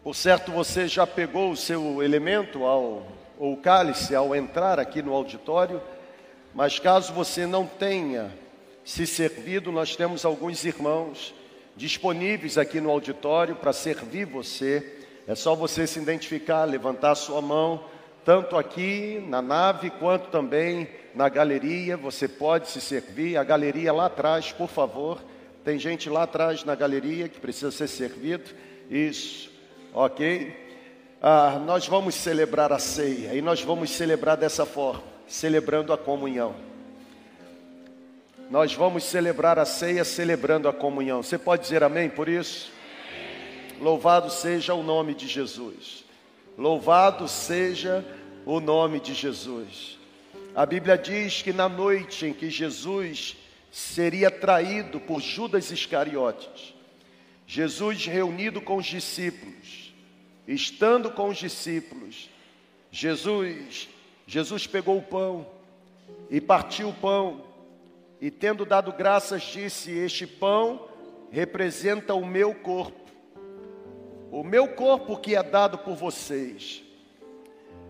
por certo você já pegou o seu elemento ao, ou o cálice ao entrar aqui no auditório, mas caso você não tenha se servido, nós temos alguns irmãos disponíveis aqui no auditório para servir você. É só você se identificar, levantar sua mão, tanto aqui na nave quanto também na galeria. Você pode se servir. A galeria lá atrás, por favor. Tem gente lá atrás na galeria que precisa ser servido. Isso, ok? Ah, nós vamos celebrar a ceia e nós vamos celebrar dessa forma, celebrando a comunhão. Nós vamos celebrar a ceia celebrando a comunhão. Você pode dizer amém por isso? Louvado seja o nome de Jesus. Louvado seja o nome de Jesus. A Bíblia diz que na noite em que Jesus seria traído por Judas Iscariotes, Jesus reunido com os discípulos, estando com os discípulos, Jesus, Jesus pegou o pão e partiu o pão e tendo dado graças, disse: Este pão representa o meu corpo, o meu corpo que é dado por vocês.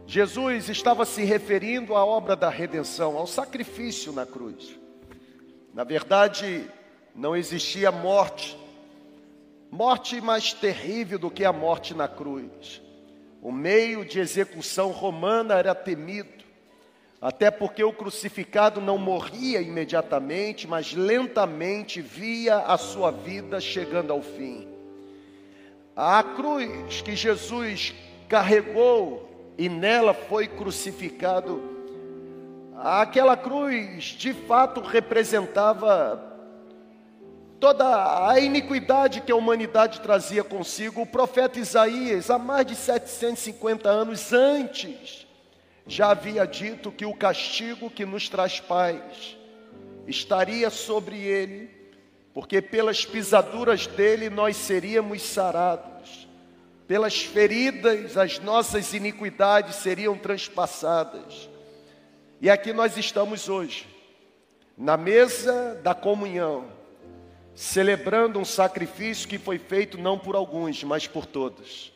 Jesus estava se referindo à obra da redenção, ao sacrifício na cruz. Na verdade, não existia morte, morte mais terrível do que a morte na cruz. O meio de execução romana era temido. Até porque o crucificado não morria imediatamente, mas lentamente via a sua vida chegando ao fim. A cruz que Jesus carregou e nela foi crucificado, aquela cruz de fato representava toda a iniquidade que a humanidade trazia consigo. O profeta Isaías, há mais de 750 anos antes, já havia dito que o castigo que nos traz paz estaria sobre ele, porque pelas pisaduras dele nós seríamos sarados, pelas feridas as nossas iniquidades seriam transpassadas. E aqui nós estamos hoje, na mesa da comunhão, celebrando um sacrifício que foi feito não por alguns, mas por todos.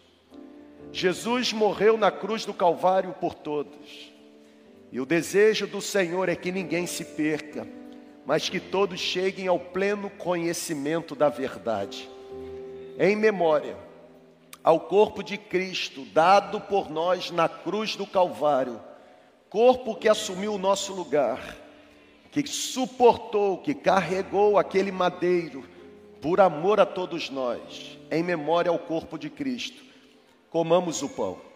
Jesus morreu na cruz do Calvário por todos. E o desejo do Senhor é que ninguém se perca, mas que todos cheguem ao pleno conhecimento da verdade. Em memória ao corpo de Cristo, dado por nós na cruz do Calvário, corpo que assumiu o nosso lugar, que suportou, que carregou aquele madeiro por amor a todos nós, em memória ao corpo de Cristo. Comamos o pão.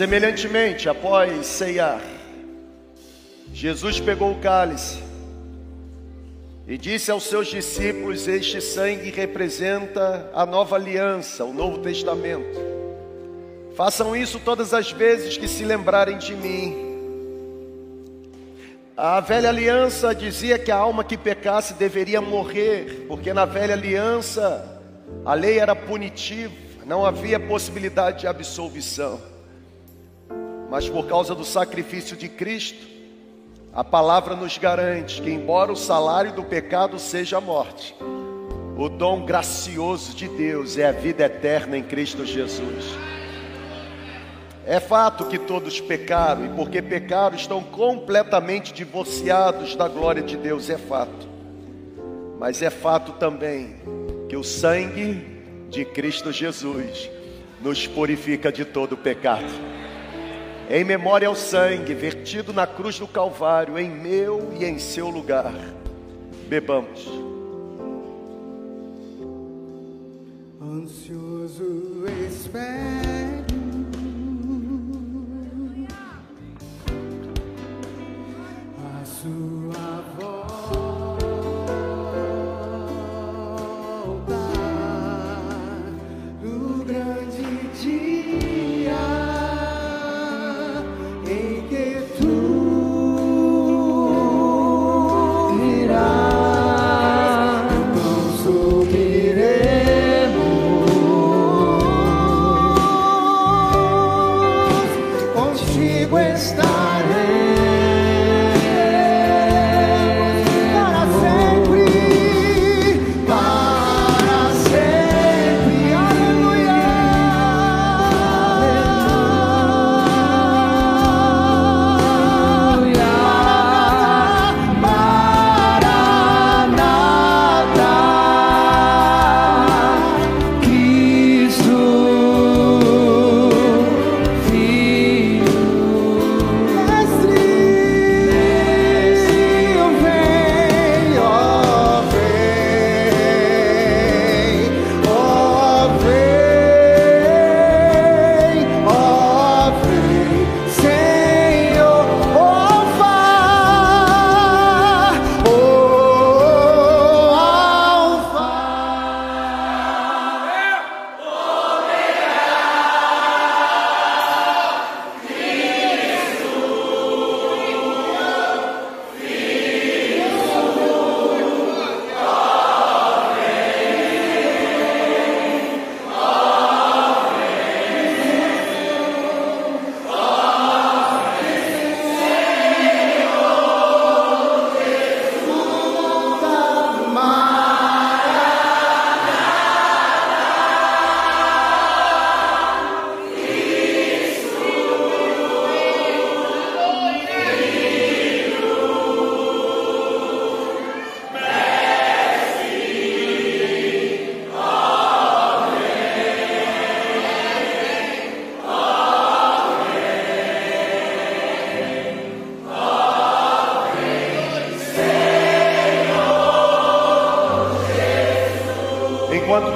Semelhantemente, após ceiar, Jesus pegou o cálice e disse aos seus discípulos: Este sangue representa a nova aliança, o Novo Testamento. Façam isso todas as vezes que se lembrarem de mim. A velha aliança dizia que a alma que pecasse deveria morrer, porque na velha aliança a lei era punitiva, não havia possibilidade de absolvição. Mas por causa do sacrifício de Cristo, a palavra nos garante que, embora o salário do pecado seja a morte, o dom gracioso de Deus é a vida eterna em Cristo Jesus. É fato que todos pecaram, e porque pecaram estão completamente divorciados da glória de Deus, é fato. Mas é fato também que o sangue de Cristo Jesus nos purifica de todo pecado. Em memória ao sangue vertido na cruz do Calvário, em meu e em seu lugar, bebamos. ansioso espero a sua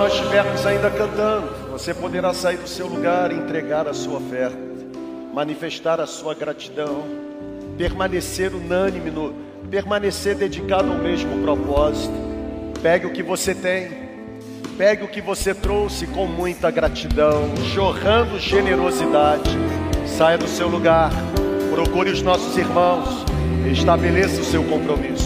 nós estivermos ainda cantando, você poderá sair do seu lugar e entregar a sua oferta, manifestar a sua gratidão, permanecer unânime, no, permanecer dedicado ao mesmo propósito. Pegue o que você tem, pegue o que você trouxe com muita gratidão, jorrando generosidade. Saia do seu lugar, procure os nossos irmãos, estabeleça o seu compromisso.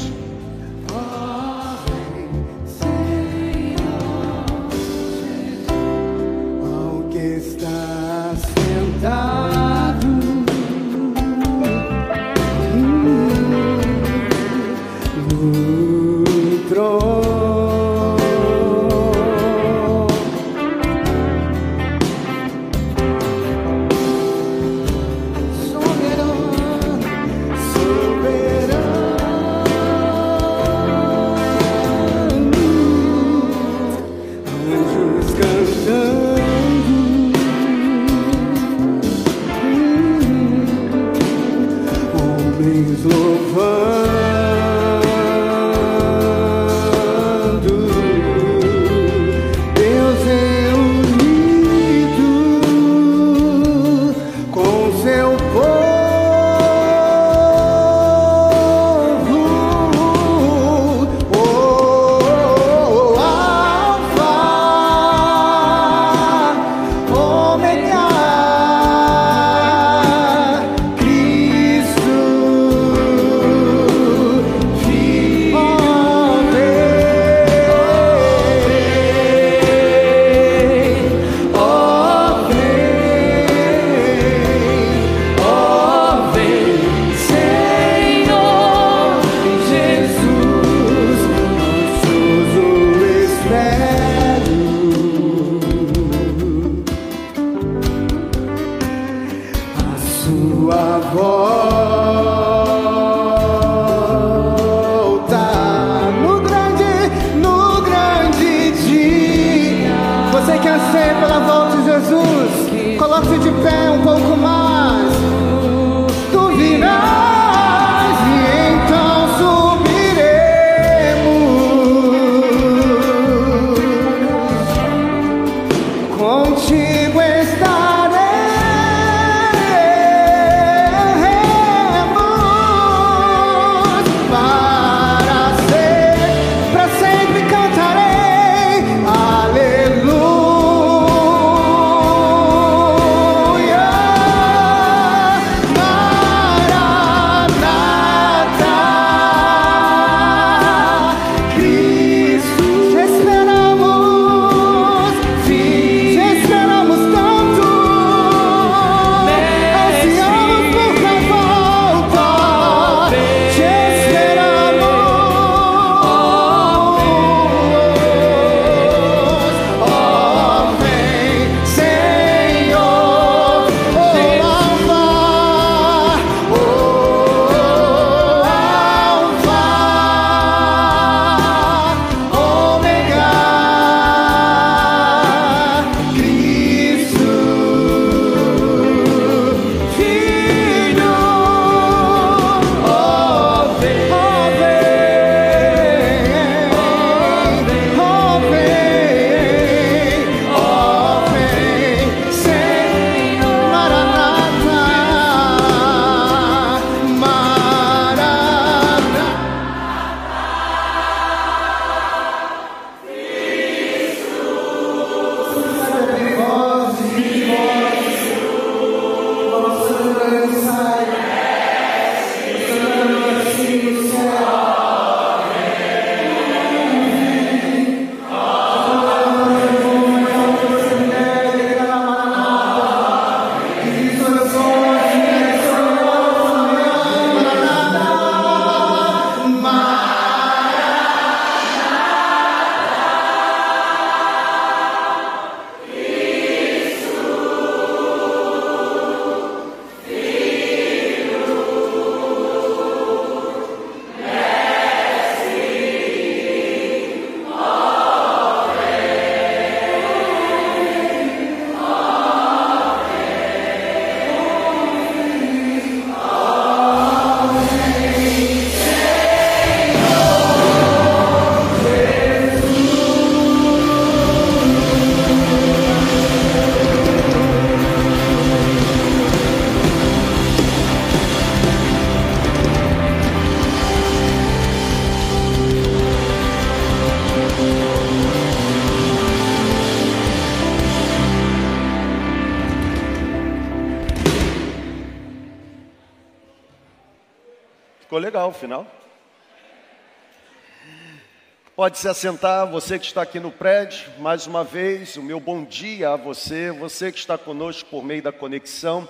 Pode se assentar, você que está aqui no prédio, mais uma vez, o meu bom dia a você, você que está conosco por meio da conexão,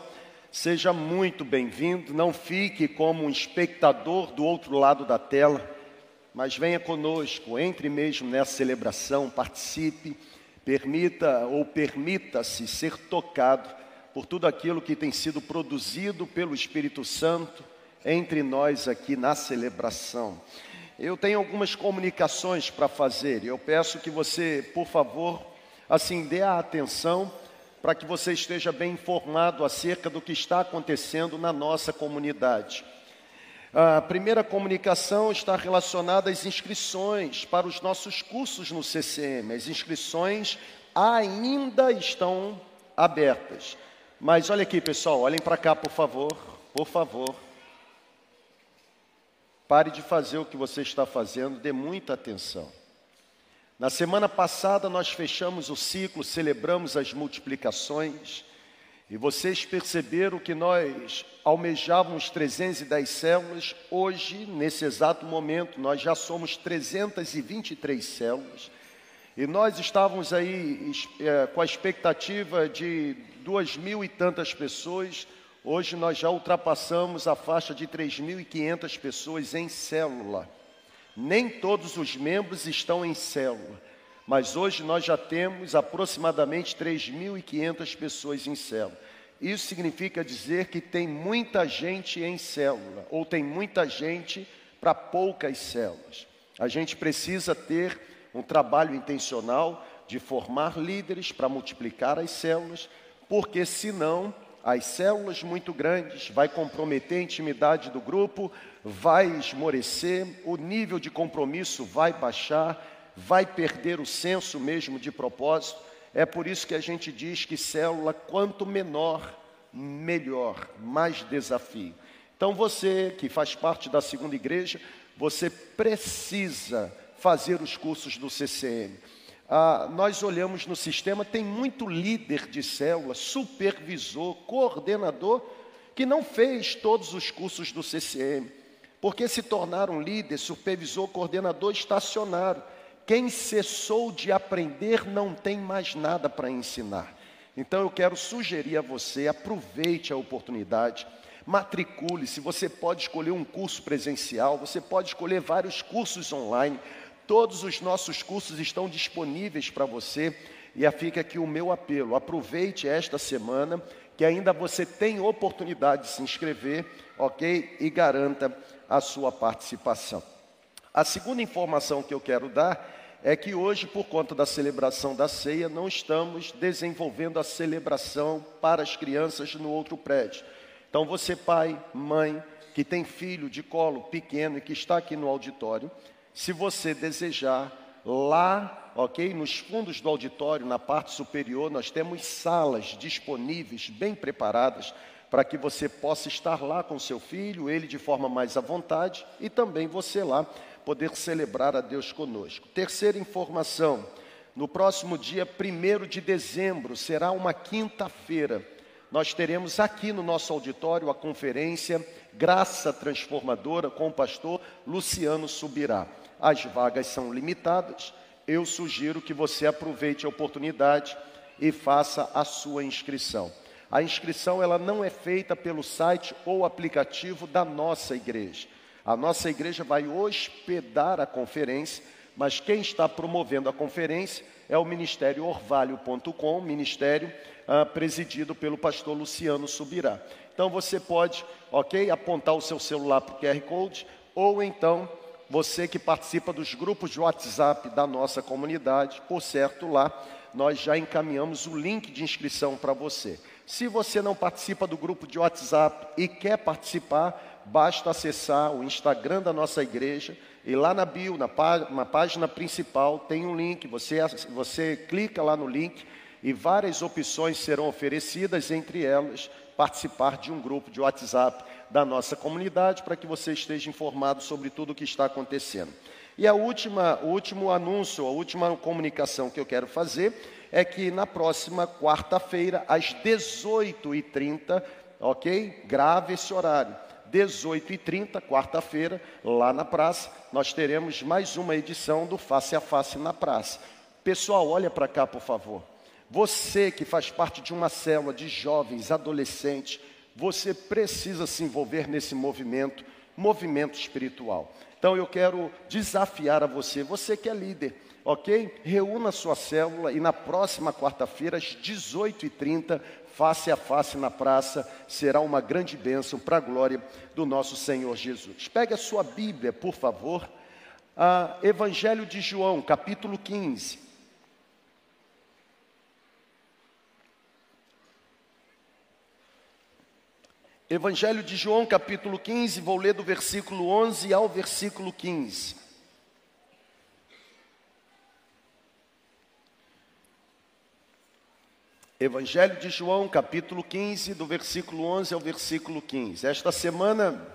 seja muito bem-vindo. Não fique como um espectador do outro lado da tela, mas venha conosco, entre mesmo nessa celebração, participe, permita ou permita-se ser tocado por tudo aquilo que tem sido produzido pelo Espírito Santo entre nós aqui na celebração. Eu tenho algumas comunicações para fazer. Eu peço que você, por favor, assim dê a atenção para que você esteja bem informado acerca do que está acontecendo na nossa comunidade. A primeira comunicação está relacionada às inscrições para os nossos cursos no CCM. As inscrições ainda estão abertas. Mas olha aqui, pessoal, olhem para cá, por favor, por favor. Pare de fazer o que você está fazendo, dê muita atenção. Na semana passada nós fechamos o ciclo, celebramos as multiplicações, e vocês perceberam que nós almejávamos 310 células, hoje, nesse exato momento, nós já somos 323 células, e nós estávamos aí é, com a expectativa de duas mil e tantas pessoas, Hoje nós já ultrapassamos a faixa de 3.500 pessoas em célula. Nem todos os membros estão em célula, mas hoje nós já temos aproximadamente 3.500 pessoas em célula. Isso significa dizer que tem muita gente em célula, ou tem muita gente para poucas células. A gente precisa ter um trabalho intencional de formar líderes para multiplicar as células, porque senão as células muito grandes, vai comprometer a intimidade do grupo, vai esmorecer, o nível de compromisso vai baixar, vai perder o senso mesmo de propósito. É por isso que a gente diz que célula, quanto menor, melhor, mais desafio. Então você que faz parte da segunda igreja, você precisa fazer os cursos do CCM ah, nós olhamos no sistema, tem muito líder de célula, supervisor, coordenador, que não fez todos os cursos do CCM, porque se tornaram líder, supervisor, coordenador, estacionaram. Quem cessou de aprender não tem mais nada para ensinar. Então eu quero sugerir a você, aproveite a oportunidade, matricule-se. Você pode escolher um curso presencial, você pode escolher vários cursos online. Todos os nossos cursos estão disponíveis para você e fica aqui o meu apelo. Aproveite esta semana que ainda você tem oportunidade de se inscrever, ok? E garanta a sua participação. A segunda informação que eu quero dar é que hoje, por conta da celebração da ceia, não estamos desenvolvendo a celebração para as crianças no outro prédio. Então, você, pai, mãe, que tem filho de colo pequeno e que está aqui no auditório, se você desejar, lá, ok, nos fundos do auditório, na parte superior, nós temos salas disponíveis, bem preparadas, para que você possa estar lá com seu filho, ele de forma mais à vontade, e também você lá poder celebrar a Deus conosco. Terceira informação: no próximo dia 1 de dezembro, será uma quinta-feira, nós teremos aqui no nosso auditório a conferência Graça Transformadora com o pastor Luciano Subirá as vagas são limitadas, eu sugiro que você aproveite a oportunidade e faça a sua inscrição. A inscrição ela não é feita pelo site ou aplicativo da nossa igreja. A nossa igreja vai hospedar a conferência, mas quem está promovendo a conferência é o Ministério Orvalho.com, ministério ah, presidido pelo pastor Luciano Subirá. Então você pode, ok, apontar o seu celular para o QR Code, ou então você que participa dos grupos de WhatsApp da nossa comunidade, por certo, lá nós já encaminhamos o link de inscrição para você. Se você não participa do grupo de WhatsApp e quer participar, basta acessar o Instagram da nossa igreja e lá na bio, na, pá na página principal, tem um link. Você, você clica lá no link e várias opções serão oferecidas, entre elas participar de um grupo de WhatsApp da nossa comunidade para que você esteja informado sobre tudo o que está acontecendo. E a última, o último anúncio, a última comunicação que eu quero fazer é que na próxima quarta-feira, às 18h30, ok? Grave esse horário. 18h30, quarta-feira, lá na praça, nós teremos mais uma edição do Face a Face na praça. Pessoal, olha para cá, por favor. Você que faz parte de uma célula de jovens, adolescentes, você precisa se envolver nesse movimento, movimento espiritual. Então eu quero desafiar a você, você que é líder, ok? Reúna sua célula e na próxima quarta-feira, às 18h30, face a face na praça, será uma grande bênção para a glória do nosso Senhor Jesus. Pegue a sua Bíblia, por favor, a Evangelho de João, capítulo 15. Evangelho de João, capítulo 15, vou ler do versículo 11 ao versículo 15. Evangelho de João, capítulo 15, do versículo 11 ao versículo 15. Esta semana,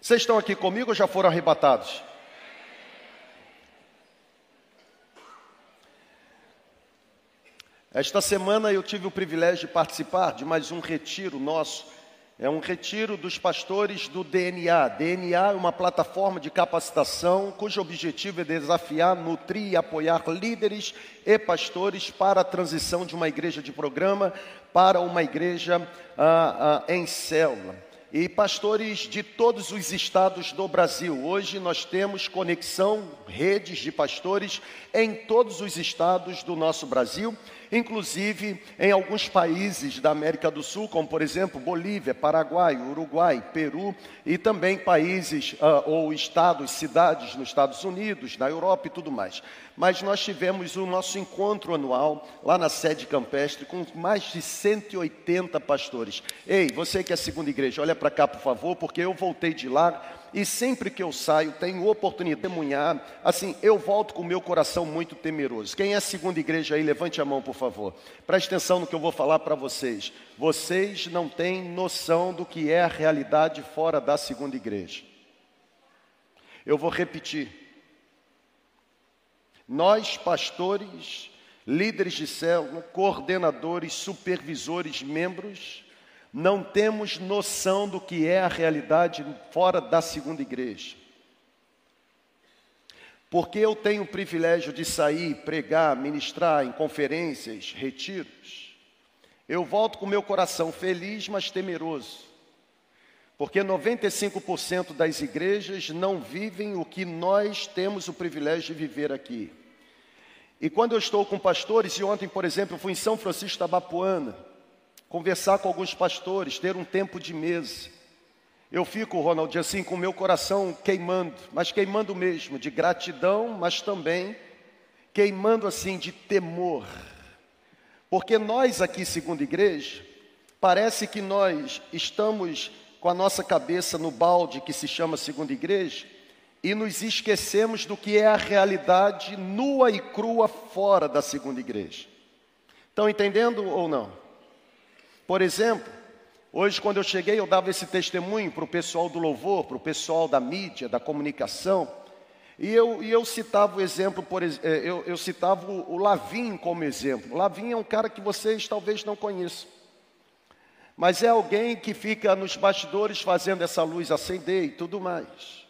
vocês estão aqui comigo ou já foram arrebatados? Esta semana eu tive o privilégio de participar de mais um retiro nosso é um retiro dos pastores do DNA. DNA é uma plataforma de capacitação cujo objetivo é desafiar, nutrir e apoiar líderes e pastores para a transição de uma igreja de programa para uma igreja ah, ah, em célula. E pastores de todos os estados do Brasil. Hoje nós temos conexão, redes de pastores em todos os estados do nosso Brasil inclusive em alguns países da América do Sul, como por exemplo Bolívia, Paraguai, Uruguai, Peru e também países uh, ou estados, cidades nos Estados Unidos, na Europa e tudo mais. Mas nós tivemos o nosso encontro anual lá na sede campestre com mais de 180 pastores. Ei, você que é segunda igreja, olha para cá por favor, porque eu voltei de lá e sempre que eu saio, tenho oportunidade de testemunhar, assim, eu volto com o meu coração muito temeroso. Quem é segunda igreja aí, levante a mão, por favor. Preste atenção no que eu vou falar para vocês. Vocês não têm noção do que é a realidade fora da segunda igreja. Eu vou repetir. Nós, pastores, líderes de célula, coordenadores, supervisores, membros, não temos noção do que é a realidade fora da segunda igreja. Porque eu tenho o privilégio de sair, pregar, ministrar em conferências, retiros, eu volto com meu coração feliz, mas temeroso. Porque 95% das igrejas não vivem o que nós temos o privilégio de viver aqui. E quando eu estou com pastores, e ontem, por exemplo, fui em São Francisco da Bapuana, conversar com alguns pastores, ter um tempo de mesa. Eu fico, Ronald, assim com o meu coração queimando, mas queimando mesmo, de gratidão, mas também queimando assim de temor. Porque nós aqui, segundo igreja, parece que nós estamos com a nossa cabeça no balde que se chama segunda igreja e nos esquecemos do que é a realidade nua e crua fora da segunda igreja. Estão entendendo ou não? Por exemplo, hoje quando eu cheguei, eu dava esse testemunho para o pessoal do louvor, para o pessoal da mídia, da comunicação, e eu, e eu citava o exemplo, por, eh, eu, eu citava o, o como exemplo. Lavim é um cara que vocês talvez não conheçam, mas é alguém que fica nos bastidores fazendo essa luz acender e tudo mais.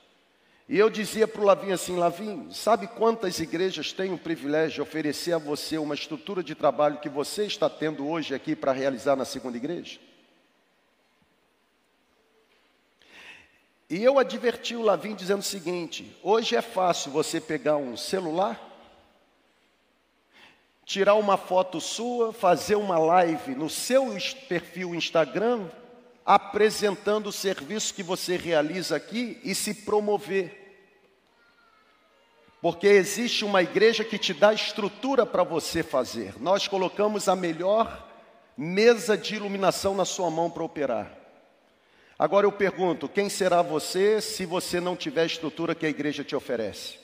E eu dizia para o Lavim assim: Lavim, sabe quantas igrejas têm o privilégio de oferecer a você uma estrutura de trabalho que você está tendo hoje aqui para realizar na segunda igreja? E eu adverti o Lavim dizendo o seguinte: hoje é fácil você pegar um celular, tirar uma foto sua, fazer uma live no seu perfil Instagram, apresentando o serviço que você realiza aqui e se promover. Porque existe uma igreja que te dá estrutura para você fazer. Nós colocamos a melhor mesa de iluminação na sua mão para operar. Agora eu pergunto: quem será você se você não tiver a estrutura que a igreja te oferece?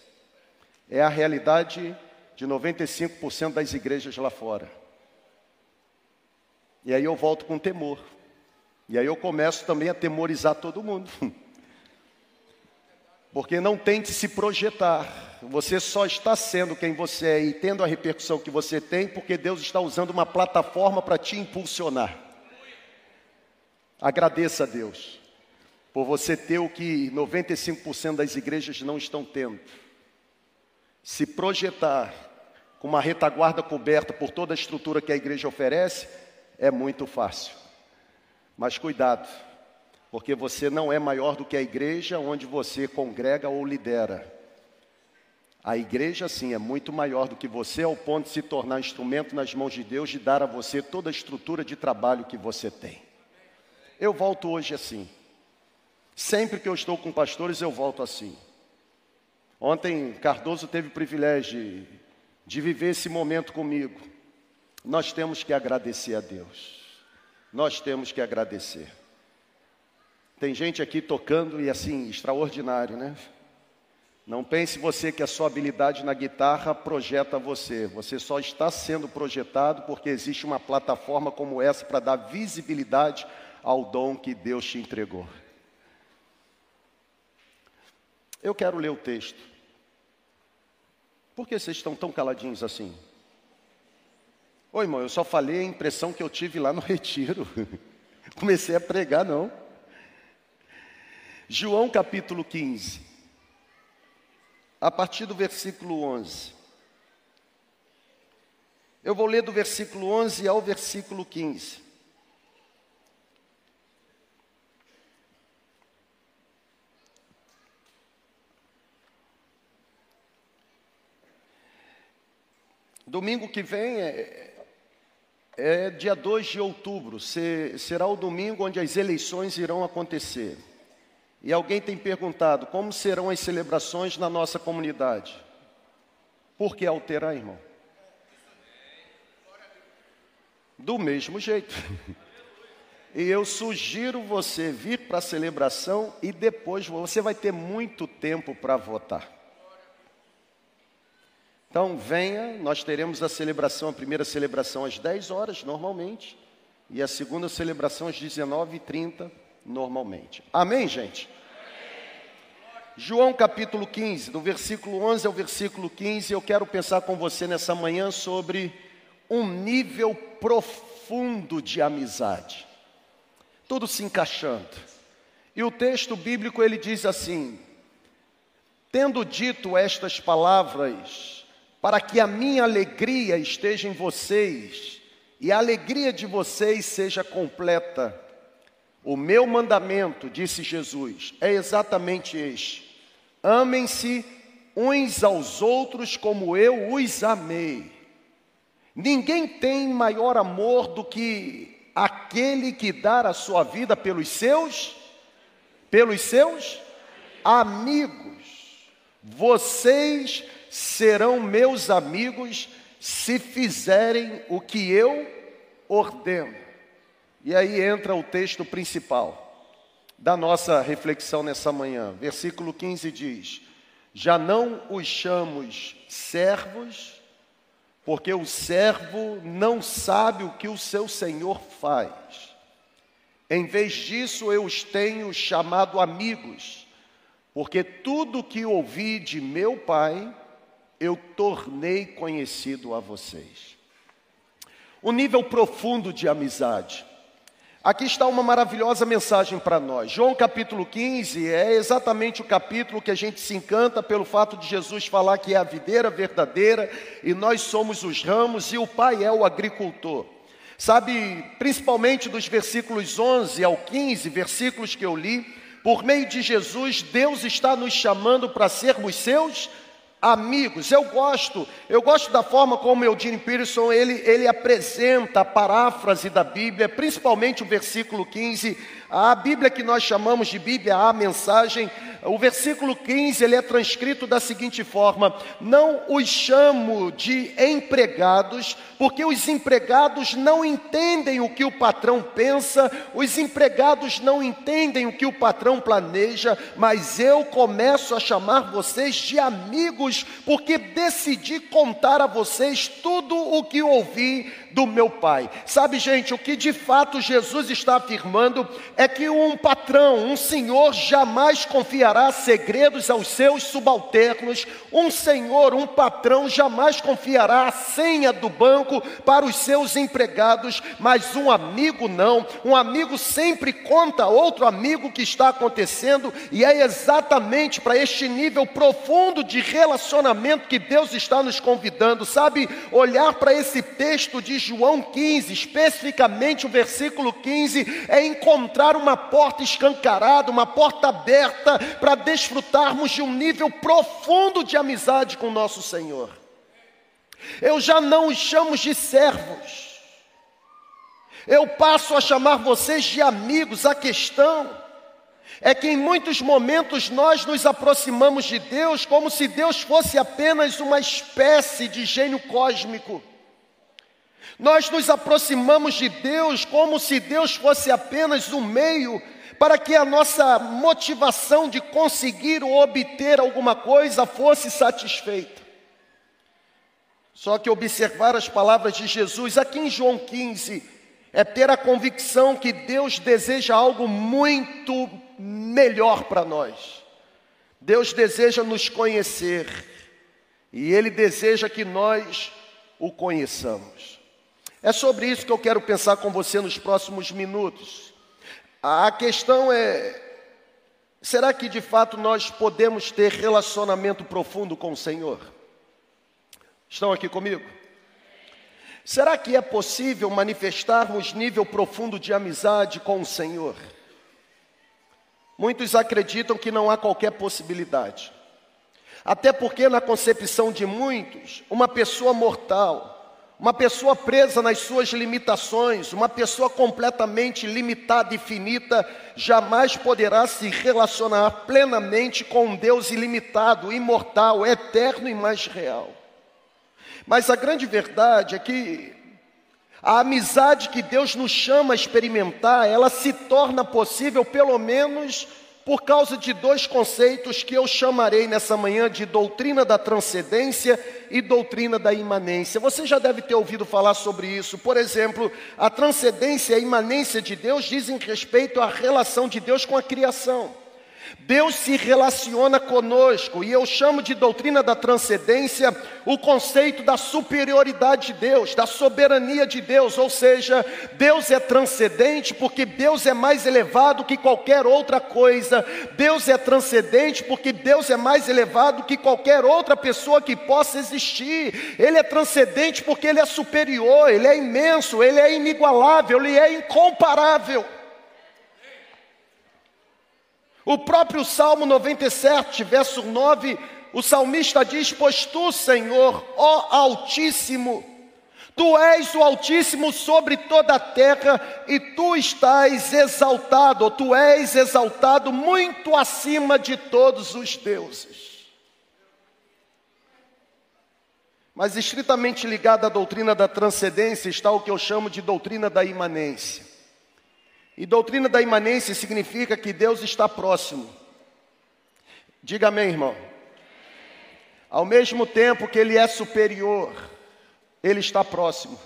É a realidade de 95% das igrejas lá fora. E aí eu volto com temor. E aí eu começo também a temorizar todo mundo. Porque não tente se projetar. Você só está sendo quem você é e tendo a repercussão que você tem, porque Deus está usando uma plataforma para te impulsionar. Agradeça a Deus. por você ter o que 95% das igrejas não estão tendo. Se projetar com uma retaguarda coberta por toda a estrutura que a igreja oferece, é muito fácil. Mas cuidado, porque você não é maior do que a igreja onde você congrega ou lidera. A igreja, sim, é muito maior do que você, ao ponto de se tornar instrumento nas mãos de Deus, de dar a você toda a estrutura de trabalho que você tem. Eu volto hoje assim. Sempre que eu estou com pastores, eu volto assim. Ontem, Cardoso teve o privilégio de, de viver esse momento comigo. Nós temos que agradecer a Deus. Nós temos que agradecer. Tem gente aqui tocando e assim, extraordinário, né? Não pense você que a sua habilidade na guitarra projeta você. Você só está sendo projetado porque existe uma plataforma como essa para dar visibilidade ao dom que Deus te entregou. Eu quero ler o texto. Por que vocês estão tão caladinhos assim? Oi, irmão, eu só falei a impressão que eu tive lá no retiro. Comecei a pregar, não. João capítulo 15 a partir do versículo 11. Eu vou ler do versículo 11 ao versículo 15. Domingo que vem é, é dia 2 de outubro, se, será o domingo onde as eleições irão acontecer. E alguém tem perguntado como serão as celebrações na nossa comunidade. Por que alterar, irmão? Do mesmo jeito. E eu sugiro você vir para a celebração e depois você vai ter muito tempo para votar. Então venha, nós teremos a celebração, a primeira celebração às 10 horas, normalmente, e a segunda celebração às 19h30 normalmente. Amém, gente? João capítulo 15, do versículo 11 ao versículo 15, eu quero pensar com você nessa manhã sobre um nível profundo de amizade. Tudo se encaixando. E o texto bíblico ele diz assim: Tendo dito estas palavras, para que a minha alegria esteja em vocês e a alegria de vocês seja completa, o meu mandamento, disse Jesus, é exatamente este: amem-se uns aos outros como eu os amei. Ninguém tem maior amor do que aquele que dá a sua vida pelos seus, pelos seus amigos. Vocês serão meus amigos se fizerem o que eu ordeno. E aí entra o texto principal da nossa reflexão nessa manhã. Versículo 15 diz: Já não os chamamos servos, porque o servo não sabe o que o seu senhor faz. Em vez disso, eu os tenho chamado amigos, porque tudo o que ouvi de meu pai, eu tornei conhecido a vocês. O nível profundo de amizade. Aqui está uma maravilhosa mensagem para nós. João capítulo 15 é exatamente o capítulo que a gente se encanta pelo fato de Jesus falar que é a videira verdadeira e nós somos os ramos e o Pai é o agricultor. Sabe, principalmente dos versículos 11 ao 15, versículos que eu li, por meio de Jesus, Deus está nos chamando para sermos seus amigos. Eu gosto, eu gosto da forma como Eugene Peterson ele, ele apresenta a paráfrase da Bíblia, principalmente o versículo 15, a Bíblia que nós chamamos de Bíblia, a mensagem, o versículo 15 ele é transcrito da seguinte forma: Não os chamo de empregados, porque os empregados não entendem o que o patrão pensa, os empregados não entendem o que o patrão planeja, mas eu começo a chamar vocês de amigos, porque decidi contar a vocês tudo o que ouvi do meu Pai. Sabe, gente, o que de fato Jesus está afirmando é que um patrão, um senhor, jamais confiará confiará segredos aos seus subalternos. Um senhor, um patrão, jamais confiará a senha do banco para os seus empregados, mas um amigo não. Um amigo sempre conta a outro amigo o que está acontecendo, e é exatamente para este nível profundo de relacionamento que Deus está nos convidando, sabe? Olhar para esse texto de João 15, especificamente o versículo 15, é encontrar uma porta escancarada, uma porta aberta para desfrutarmos de um nível profundo de amizade com nosso Senhor. Eu já não os chamo de servos, eu passo a chamar vocês de amigos. A questão é que em muitos momentos nós nos aproximamos de Deus como se Deus fosse apenas uma espécie de gênio cósmico. Nós nos aproximamos de Deus como se Deus fosse apenas um meio para que a nossa motivação de conseguir ou obter alguma coisa fosse satisfeita. Só que observar as palavras de Jesus aqui em João 15 é ter a convicção que Deus deseja algo muito melhor para nós. Deus deseja nos conhecer e Ele deseja que nós o conheçamos. É sobre isso que eu quero pensar com você nos próximos minutos. A questão é: será que de fato nós podemos ter relacionamento profundo com o Senhor? Estão aqui comigo? Será que é possível manifestarmos nível profundo de amizade com o Senhor? Muitos acreditam que não há qualquer possibilidade. Até porque, na concepção de muitos, uma pessoa mortal, uma pessoa presa nas suas limitações, uma pessoa completamente limitada e finita, jamais poderá se relacionar plenamente com um Deus ilimitado, imortal, eterno e mais real. Mas a grande verdade é que a amizade que Deus nos chama a experimentar, ela se torna possível pelo menos por causa de dois conceitos que eu chamarei nessa manhã de doutrina da transcendência e doutrina da imanência. Você já deve ter ouvido falar sobre isso. Por exemplo, a transcendência e a imanência de Deus dizem respeito à relação de Deus com a criação. Deus se relaciona conosco, e eu chamo de doutrina da transcendência o conceito da superioridade de Deus, da soberania de Deus, ou seja, Deus é transcendente porque Deus é mais elevado que qualquer outra coisa, Deus é transcendente porque Deus é mais elevado que qualquer outra pessoa que possa existir, Ele é transcendente porque Ele é superior, Ele é imenso, Ele é inigualável, Ele é incomparável. O próprio Salmo 97, verso 9, o salmista diz: Pois tu, Senhor, ó Altíssimo, tu és o Altíssimo sobre toda a terra e tu estás exaltado, ou tu és exaltado muito acima de todos os deuses. Mas estritamente ligado à doutrina da transcendência está o que eu chamo de doutrina da imanência. E doutrina da imanência significa que Deus está próximo. Diga amém, irmão. Ao mesmo tempo que Ele é superior, Ele está próximo,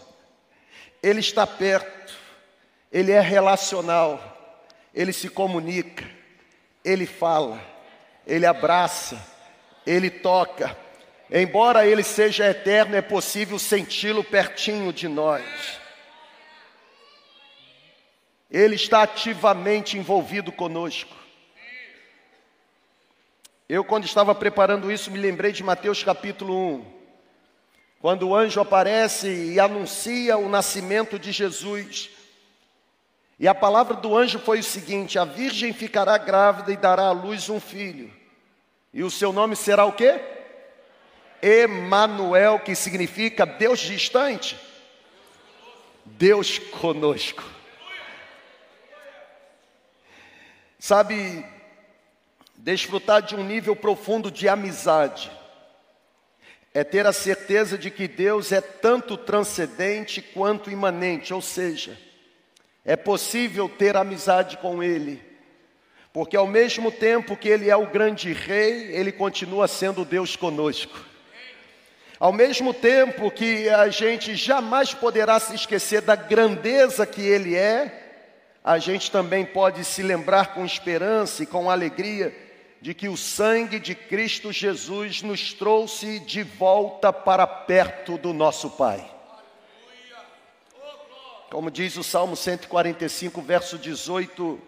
Ele está perto, Ele é relacional, Ele se comunica, Ele fala, Ele abraça, Ele toca. Embora Ele seja eterno, é possível senti-lo pertinho de nós. Ele está ativamente envolvido conosco. Eu, quando estava preparando isso, me lembrei de Mateus capítulo 1, quando o anjo aparece e anuncia o nascimento de Jesus. E a palavra do anjo foi o seguinte: a virgem ficará grávida e dará à luz um filho. E o seu nome será o quê? Emanuel, que significa Deus distante. Deus conosco. Sabe, desfrutar de um nível profundo de amizade é ter a certeza de que Deus é tanto transcendente quanto imanente, ou seja, é possível ter amizade com Ele, porque ao mesmo tempo que Ele é o grande Rei, Ele continua sendo Deus conosco. Ao mesmo tempo que a gente jamais poderá se esquecer da grandeza que Ele é, a gente também pode se lembrar com esperança e com alegria de que o sangue de Cristo Jesus nos trouxe de volta para perto do nosso Pai. Como diz o Salmo 145, verso 18: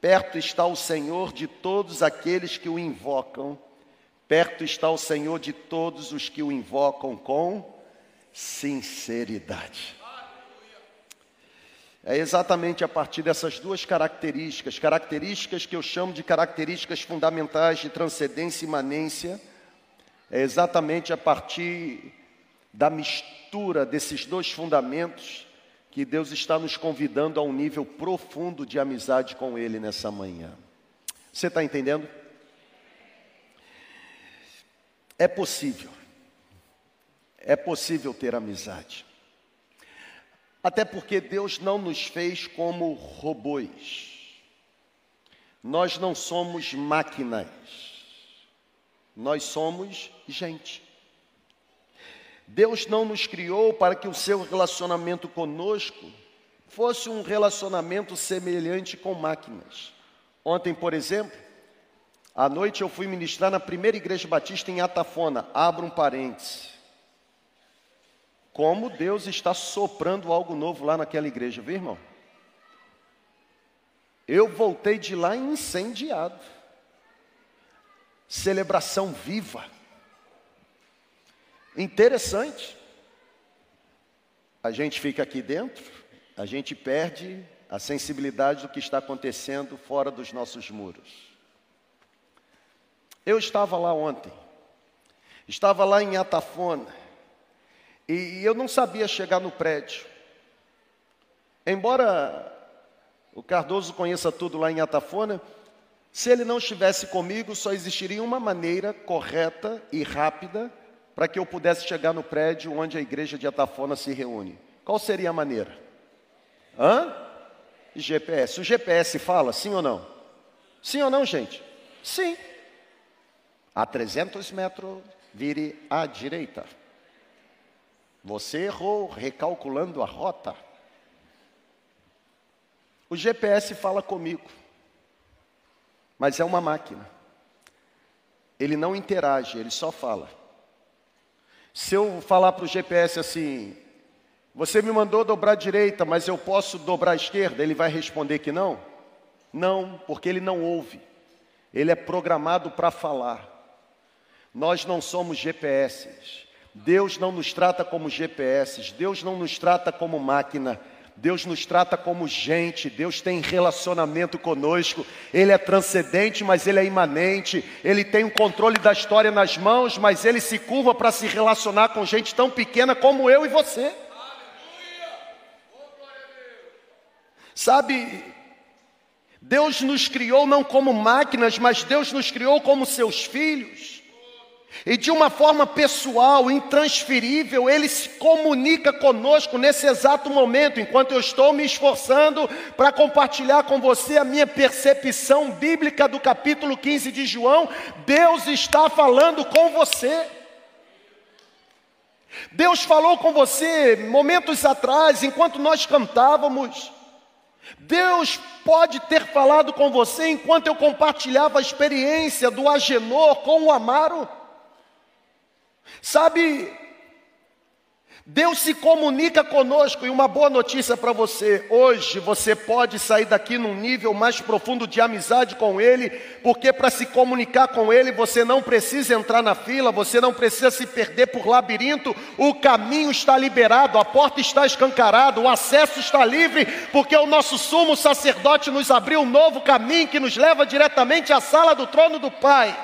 Perto está o Senhor de todos aqueles que o invocam, perto está o Senhor de todos os que o invocam com sinceridade. É exatamente a partir dessas duas características, características que eu chamo de características fundamentais de transcendência e imanência, é exatamente a partir da mistura desses dois fundamentos que Deus está nos convidando a um nível profundo de amizade com Ele nessa manhã. Você está entendendo? É possível, é possível ter amizade. Até porque Deus não nos fez como robôs. Nós não somos máquinas. Nós somos gente. Deus não nos criou para que o seu relacionamento conosco fosse um relacionamento semelhante com máquinas. Ontem, por exemplo, à noite eu fui ministrar na primeira igreja batista em Atafona. Abra um parênteses como Deus está soprando algo novo lá naquela igreja, viu, irmão? Eu voltei de lá incendiado. Celebração viva. Interessante. A gente fica aqui dentro, a gente perde a sensibilidade do que está acontecendo fora dos nossos muros. Eu estava lá ontem, estava lá em Atafona, e eu não sabia chegar no prédio. Embora o Cardoso conheça tudo lá em Atafona, se ele não estivesse comigo, só existiria uma maneira correta e rápida para que eu pudesse chegar no prédio onde a igreja de Atafona se reúne. Qual seria a maneira? Hã? GPS. O GPS fala sim ou não? Sim ou não, gente? Sim. A 300 metros, vire à direita. Você errou recalculando a rota. O GPS fala comigo, mas é uma máquina. Ele não interage, ele só fala. Se eu falar para o GPS assim, você me mandou dobrar à direita, mas eu posso dobrar à esquerda, ele vai responder que não? Não, porque ele não ouve. Ele é programado para falar. Nós não somos GPS. Deus não nos trata como GPS, Deus não nos trata como máquina, Deus nos trata como gente, Deus tem relacionamento conosco, Ele é transcendente, mas Ele é imanente, Ele tem o controle da história nas mãos, mas Ele se curva para se relacionar com gente tão pequena como eu e você. Sabe, Deus nos criou não como máquinas, mas Deus nos criou como seus filhos. E de uma forma pessoal, intransferível, Ele se comunica conosco nesse exato momento, enquanto eu estou me esforçando para compartilhar com você a minha percepção bíblica do capítulo 15 de João. Deus está falando com você. Deus falou com você momentos atrás, enquanto nós cantávamos. Deus pode ter falado com você enquanto eu compartilhava a experiência do Agenor com o Amaro. Sabe, Deus se comunica conosco e uma boa notícia para você: hoje você pode sair daqui num nível mais profundo de amizade com Ele, porque para se comunicar com Ele você não precisa entrar na fila, você não precisa se perder por labirinto, o caminho está liberado, a porta está escancarada, o acesso está livre, porque o nosso sumo sacerdote nos abriu um novo caminho que nos leva diretamente à sala do trono do Pai.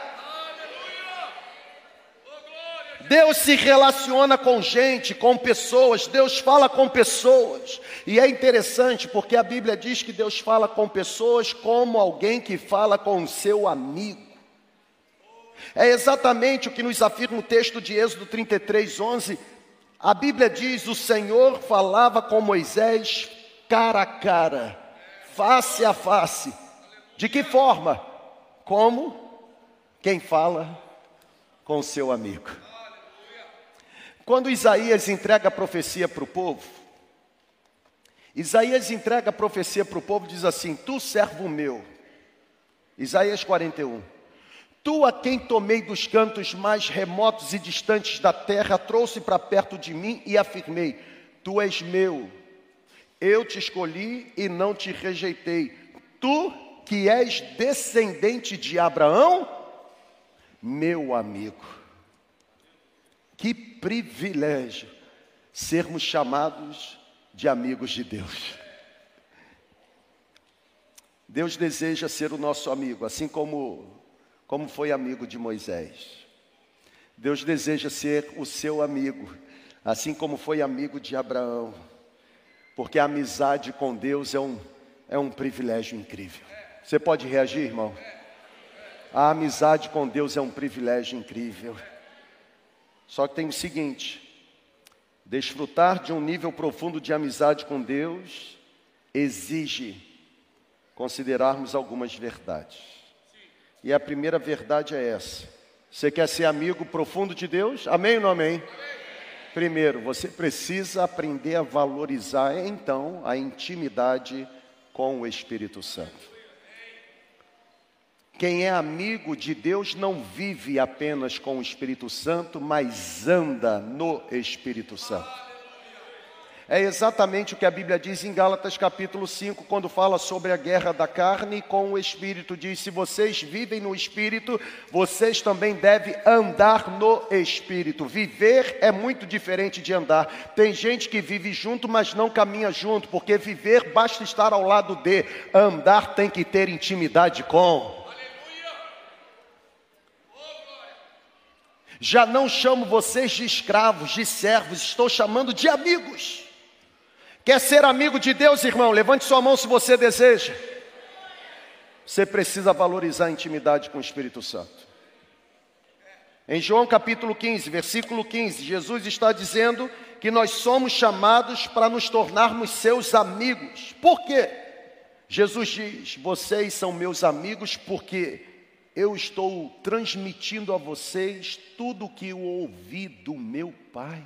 Deus se relaciona com gente, com pessoas, Deus fala com pessoas. E é interessante porque a Bíblia diz que Deus fala com pessoas como alguém que fala com o seu amigo. É exatamente o que nos afirma o texto de Êxodo 33, 11. A Bíblia diz: O Senhor falava com Moisés cara a cara, face a face. De que forma? Como quem fala com seu amigo. Quando Isaías entrega a profecia para o povo, Isaías entrega a profecia para o povo, diz assim: Tu servo meu, Isaías 41, Tu a quem tomei dos cantos mais remotos e distantes da terra, trouxe para perto de mim e afirmei: Tu és meu. Eu te escolhi e não te rejeitei. Tu que és descendente de Abraão, meu amigo. Que privilégio sermos chamados de amigos de Deus. Deus deseja ser o nosso amigo, assim como, como foi amigo de Moisés. Deus deseja ser o seu amigo, assim como foi amigo de Abraão. Porque a amizade com Deus é um, é um privilégio incrível. Você pode reagir, irmão? A amizade com Deus é um privilégio incrível. Só que tem o seguinte: desfrutar de um nível profundo de amizade com Deus exige considerarmos algumas verdades. E a primeira verdade é essa. Você quer ser amigo profundo de Deus? Amém ou não amém? Primeiro, você precisa aprender a valorizar então a intimidade com o Espírito Santo. Quem é amigo de Deus não vive apenas com o Espírito Santo, mas anda no Espírito Santo. É exatamente o que a Bíblia diz em Gálatas capítulo 5, quando fala sobre a guerra da carne com o espírito. Diz: Se vocês vivem no espírito, vocês também devem andar no espírito. Viver é muito diferente de andar. Tem gente que vive junto, mas não caminha junto, porque viver basta estar ao lado de, andar tem que ter intimidade com. Já não chamo vocês de escravos, de servos, estou chamando de amigos. Quer ser amigo de Deus, irmão? Levante sua mão se você deseja. Você precisa valorizar a intimidade com o Espírito Santo. Em João capítulo 15, versículo 15, Jesus está dizendo que nós somos chamados para nos tornarmos seus amigos. Por quê? Jesus diz: Vocês são meus amigos porque eu estou transmitindo a vocês tudo o que eu ouvi do meu Pai.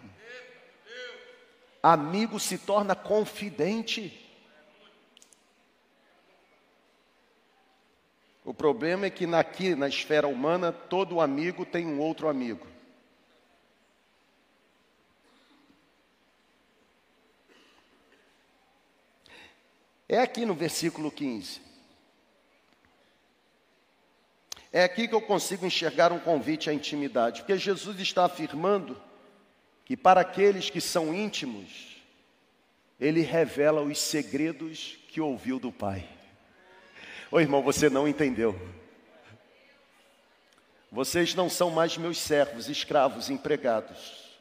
Amigo se torna confidente. O problema é que aqui na esfera humana, todo amigo tem um outro amigo. É aqui no versículo 15. É aqui que eu consigo enxergar um convite à intimidade, porque Jesus está afirmando que para aqueles que são íntimos, ele revela os segredos que ouviu do Pai. Ô irmão, você não entendeu. Vocês não são mais meus servos, escravos, empregados.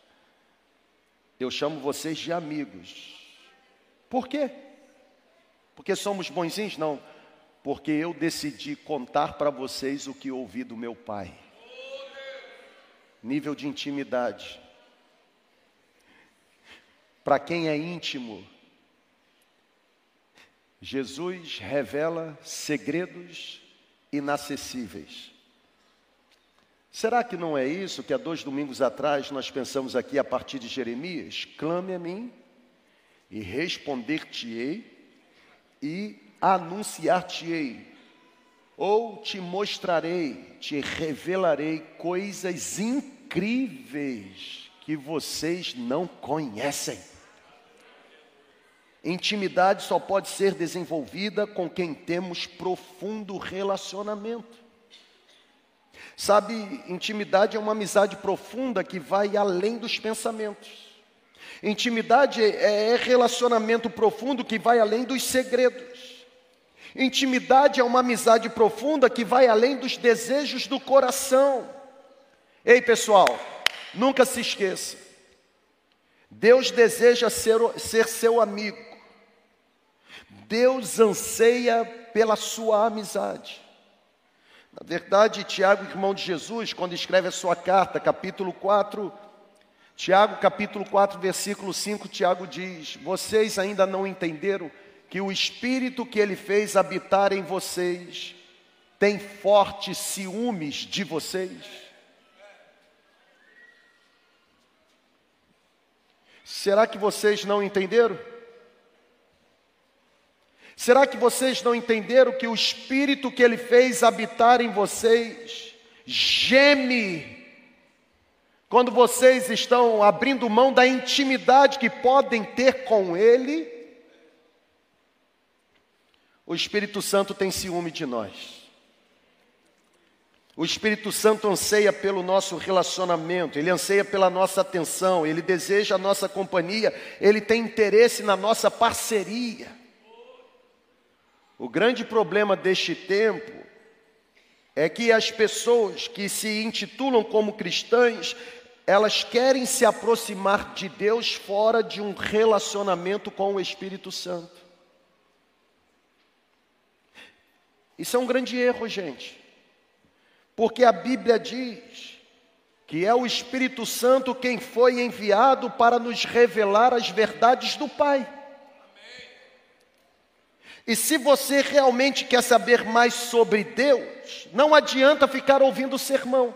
Eu chamo vocês de amigos. Por quê? Porque somos bonzinhos? Não. Porque eu decidi contar para vocês o que ouvi do meu Pai. Nível de intimidade para quem é íntimo. Jesus revela segredos inacessíveis. Será que não é isso que há dois domingos atrás nós pensamos aqui a partir de Jeremias? Clame a mim e responder-te-ei e anunciar-te-ei, ou te mostrarei, te revelarei coisas incríveis que vocês não conhecem. Intimidade só pode ser desenvolvida com quem temos profundo relacionamento. Sabe, intimidade é uma amizade profunda que vai além dos pensamentos. Intimidade é relacionamento profundo que vai além dos segredos. Intimidade é uma amizade profunda que vai além dos desejos do coração. Ei, pessoal, nunca se esqueça. Deus deseja ser, ser seu amigo. Deus anseia pela sua amizade. Na verdade, Tiago, irmão de Jesus, quando escreve a sua carta, capítulo 4, Tiago, capítulo 4, versículo 5, Tiago diz: Vocês ainda não entenderam que o Espírito que ele fez habitar em vocês tem fortes ciúmes de vocês? Será que vocês não entenderam? Será que vocês não entenderam que o Espírito que Ele fez habitar em vocês geme quando vocês estão abrindo mão da intimidade que podem ter com Ele. O Espírito Santo tem ciúme de nós. O Espírito Santo anseia pelo nosso relacionamento, ele anseia pela nossa atenção, ele deseja a nossa companhia, ele tem interesse na nossa parceria. O grande problema deste tempo é que as pessoas que se intitulam como cristãs, elas querem se aproximar de Deus fora de um relacionamento com o Espírito Santo. Isso é um grande erro, gente. Porque a Bíblia diz que é o Espírito Santo quem foi enviado para nos revelar as verdades do Pai. E se você realmente quer saber mais sobre Deus, não adianta ficar ouvindo sermão.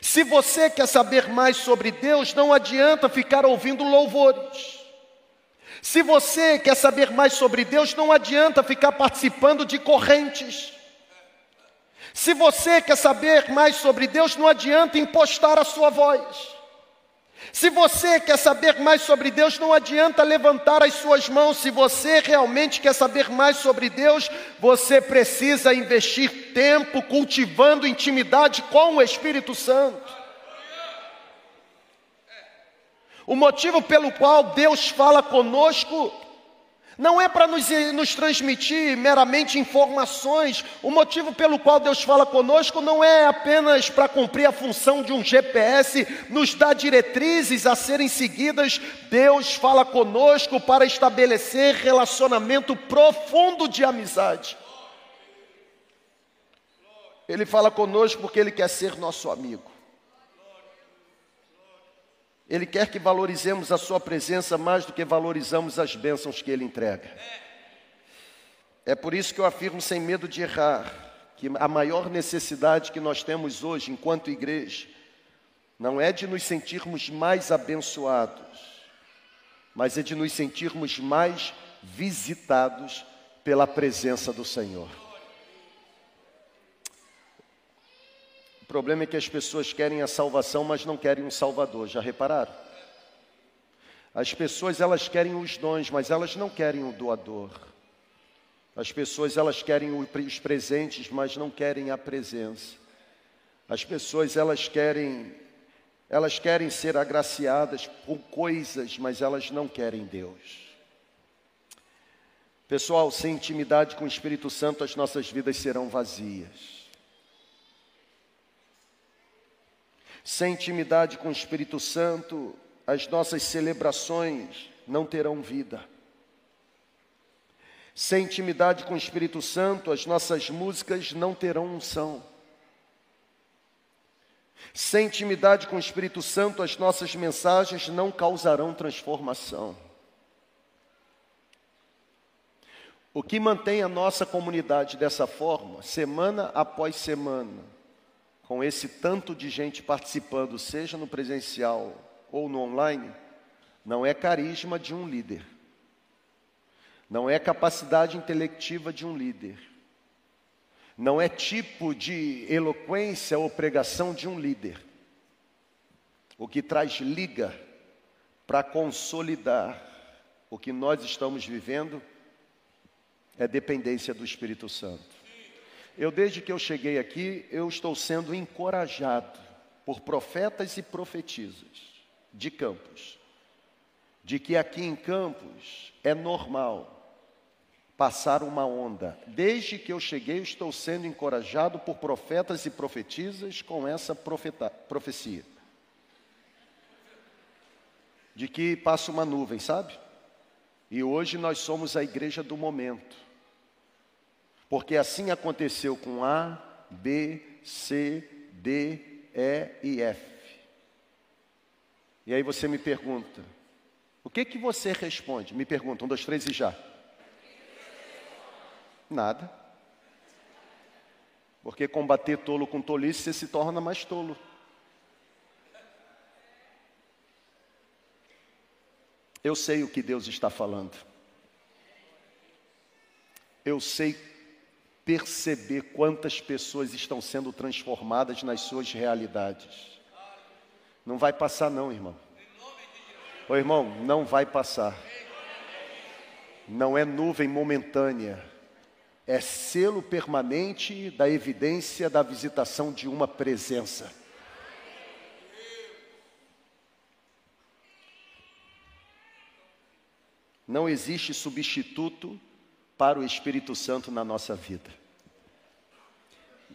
Se você quer saber mais sobre Deus, não adianta ficar ouvindo louvores. Se você quer saber mais sobre Deus, não adianta ficar participando de correntes. Se você quer saber mais sobre Deus, não adianta impostar a sua voz. Se você quer saber mais sobre Deus, não adianta levantar as suas mãos. Se você realmente quer saber mais sobre Deus, você precisa investir tempo cultivando intimidade com o Espírito Santo. O motivo pelo qual Deus fala conosco não é para nos, nos, transmitir meramente informações. O motivo pelo qual Deus fala conosco não é apenas para cumprir a função de um GPS, nos dar diretrizes a serem seguidas. Deus fala conosco para estabelecer relacionamento profundo de amizade. Ele fala conosco porque Ele quer ser nosso amigo. Ele quer que valorizemos a Sua presença mais do que valorizamos as bênçãos que Ele entrega. É por isso que eu afirmo sem medo de errar que a maior necessidade que nós temos hoje, enquanto igreja, não é de nos sentirmos mais abençoados, mas é de nos sentirmos mais visitados pela presença do Senhor. O problema é que as pessoas querem a salvação, mas não querem um Salvador. Já repararam? As pessoas elas querem os dons, mas elas não querem o doador. As pessoas elas querem os presentes, mas não querem a presença. As pessoas elas querem elas querem ser agraciadas com coisas, mas elas não querem Deus. Pessoal, sem intimidade com o Espírito Santo, as nossas vidas serão vazias. Sem intimidade com o Espírito Santo, as nossas celebrações não terão vida. Sem intimidade com o Espírito Santo, as nossas músicas não terão unção. Sem intimidade com o Espírito Santo, as nossas mensagens não causarão transformação. O que mantém a nossa comunidade dessa forma, semana após semana, com esse tanto de gente participando, seja no presencial ou no online, não é carisma de um líder, não é capacidade intelectiva de um líder, não é tipo de eloquência ou pregação de um líder. O que traz liga para consolidar o que nós estamos vivendo é dependência do Espírito Santo. Eu, desde que eu cheguei aqui, eu estou sendo encorajado por profetas e profetisas de Campos, de que aqui em Campos é normal passar uma onda. Desde que eu cheguei, eu estou sendo encorajado por profetas e profetisas com essa profeta, profecia. De que passa uma nuvem, sabe? E hoje nós somos a igreja do momento. Porque assim aconteceu com A, B, C, D, E e F. E aí você me pergunta, o que que você responde? Me pergunta, um, dois, três e já. Nada. Porque combater tolo com tolice, você se torna mais tolo. Eu sei o que Deus está falando. Eu sei perceber quantas pessoas estão sendo transformadas nas suas realidades. Não vai passar, não, irmão. Ô irmão, não vai passar. Não é nuvem momentânea, é selo permanente da evidência da visitação de uma presença. Não existe substituto para o Espírito Santo na nossa vida.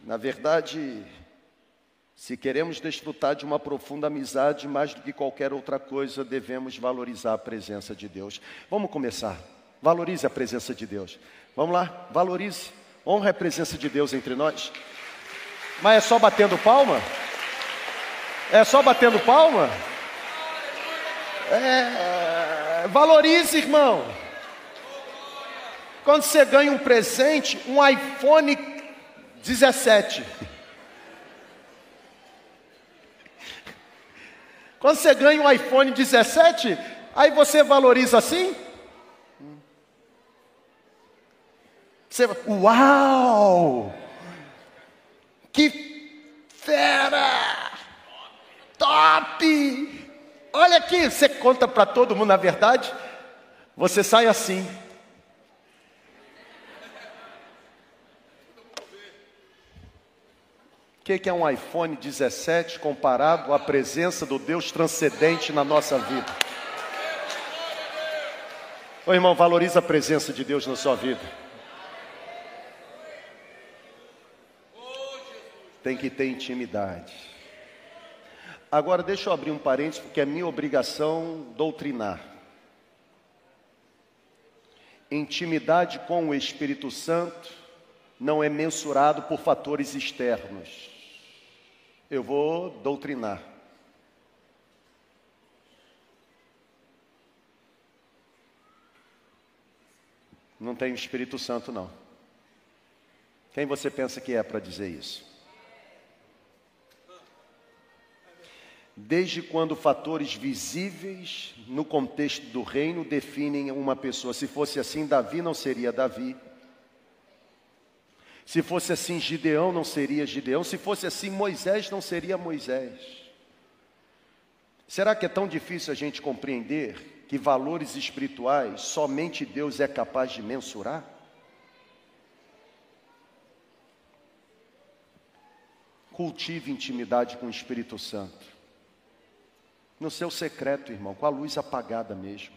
Na verdade, se queremos desfrutar de uma profunda amizade, mais do que qualquer outra coisa, devemos valorizar a presença de Deus. Vamos começar. Valorize a presença de Deus. Vamos lá, valorize. Honra a presença de Deus entre nós. Mas é só batendo palma? É só batendo palma? É, valorize, irmão. Quando você ganha um presente, um iPhone 17. Quando você ganha um iPhone 17, aí você valoriza assim? Você, uau! Que fera! Top! Olha aqui, você conta para todo mundo, na verdade, você sai assim. Que, que é um iPhone 17 comparado à presença do Deus transcendente na nossa vida? Ô irmão, valoriza a presença de Deus na sua vida. Tem que ter intimidade. Agora deixa eu abrir um parênteses, porque é minha obrigação doutrinar. Intimidade com o Espírito Santo não é mensurado por fatores externos. Eu vou doutrinar. Não tem Espírito Santo, não. Quem você pensa que é para dizer isso? Desde quando fatores visíveis no contexto do reino definem uma pessoa. Se fosse assim, Davi não seria Davi. Se fosse assim, Gideão não seria Gideão. Se fosse assim, Moisés não seria Moisés. Será que é tão difícil a gente compreender que valores espirituais somente Deus é capaz de mensurar? Cultive intimidade com o Espírito Santo no seu secreto, irmão, com a luz apagada mesmo.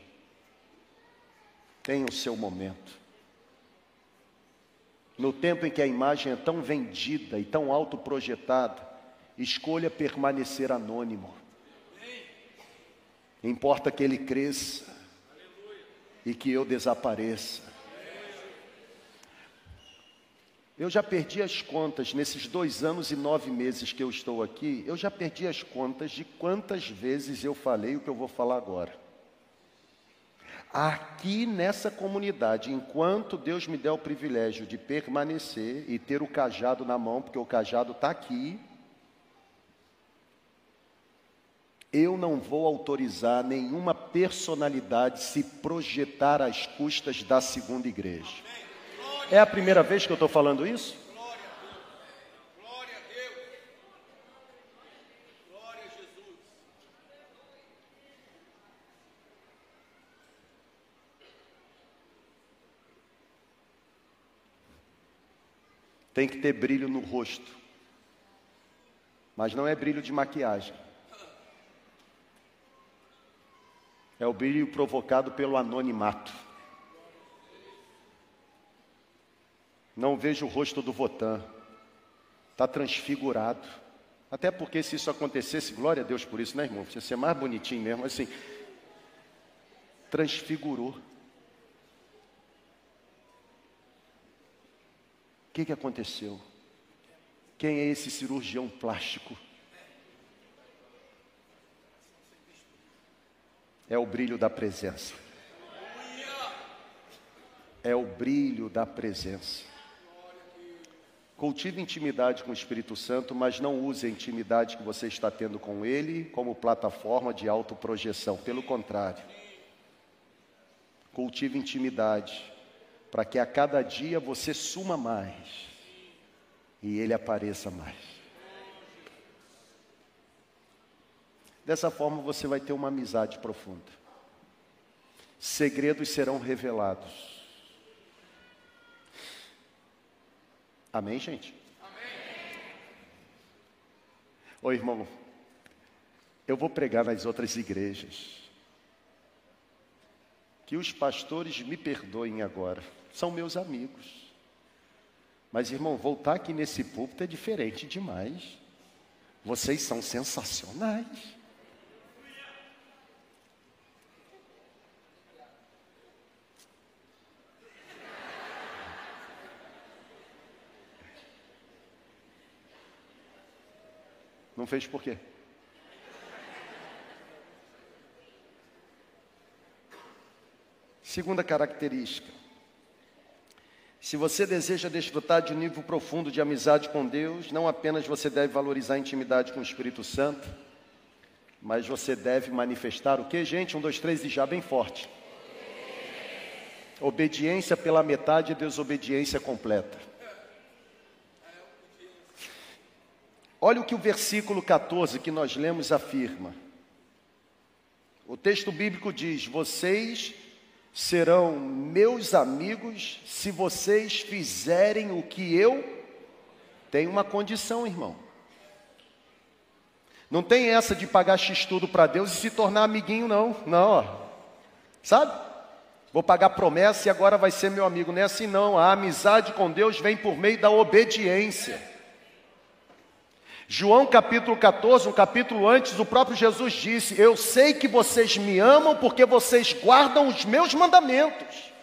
Tenha o seu momento. No tempo em que a imagem é tão vendida e tão autoprojetada, escolha permanecer anônimo. Importa que ele cresça e que eu desapareça. Eu já perdi as contas nesses dois anos e nove meses que eu estou aqui. Eu já perdi as contas de quantas vezes eu falei o que eu vou falar agora. Aqui nessa comunidade, enquanto Deus me der o privilégio de permanecer e ter o cajado na mão, porque o cajado está aqui, eu não vou autorizar nenhuma personalidade se projetar às custas da segunda igreja. É a primeira vez que eu estou falando isso? Glória a Deus. Glória a Jesus. Tem que ter brilho no rosto. Mas não é brilho de maquiagem. É o brilho provocado pelo anonimato. Não vejo o rosto do Votan. Está transfigurado. Até porque se isso acontecesse, glória a Deus por isso, né, irmão? Você ser mais bonitinho mesmo, assim. Transfigurou. Que, que aconteceu? Quem é esse cirurgião plástico? É o brilho da presença. É o brilho da presença. Cultive intimidade com o Espírito Santo, mas não use a intimidade que você está tendo com Ele como plataforma de autoprojeção. Pelo contrário, cultive intimidade para que a cada dia você suma mais e ele apareça mais. Dessa forma você vai ter uma amizade profunda. Segredos serão revelados. Amém, gente? Amém. Irmão, eu vou pregar nas outras igrejas. Que os pastores me perdoem agora, são meus amigos. Mas, irmão, voltar aqui nesse púlpito é diferente demais. Vocês são sensacionais. Não fez por quê? Segunda característica. Se você deseja desfrutar de um nível profundo de amizade com Deus, não apenas você deve valorizar a intimidade com o Espírito Santo, mas você deve manifestar o que, gente? Um, dois, três e já bem forte. Obediência pela metade e desobediência completa. Olha o que o versículo 14 que nós lemos afirma. O texto bíblico diz: Vocês serão meus amigos se vocês fizerem o que eu tenho uma condição, irmão. Não tem essa de pagar X tudo para Deus e se tornar amiguinho, não. Não, ó. Sabe? Vou pagar promessa e agora vai ser meu amigo. Não é assim, não. A amizade com Deus vem por meio da obediência. João capítulo 14, um capítulo antes, o próprio Jesus disse: Eu sei que vocês me amam porque vocês guardam os meus mandamentos.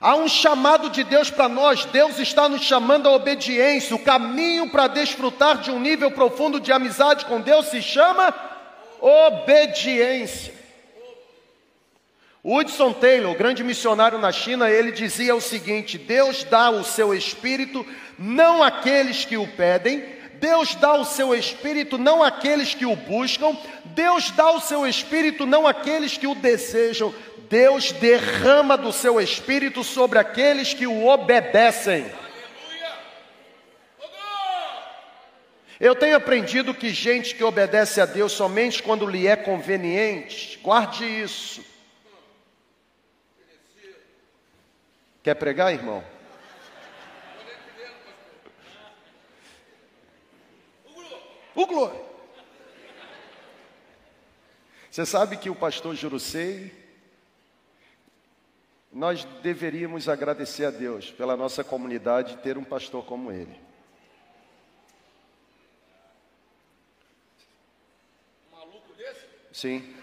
Há um chamado de Deus para nós, Deus está nos chamando à obediência. O caminho para desfrutar de um nível profundo de amizade com Deus se chama obediência. Hudson Taylor, grande missionário na China, ele dizia o seguinte: Deus dá o seu espírito não àqueles que o pedem, Deus dá o seu espírito não àqueles que o buscam, Deus dá o seu espírito não àqueles que o desejam, Deus derrama do seu espírito sobre aqueles que o obedecem. Eu tenho aprendido que gente que obedece a Deus somente quando lhe é conveniente, guarde isso Quer pregar, irmão? O glória. Você sabe que o pastor Jurucei, nós deveríamos agradecer a Deus pela nossa comunidade ter um pastor como ele. Maluco desse? Sim.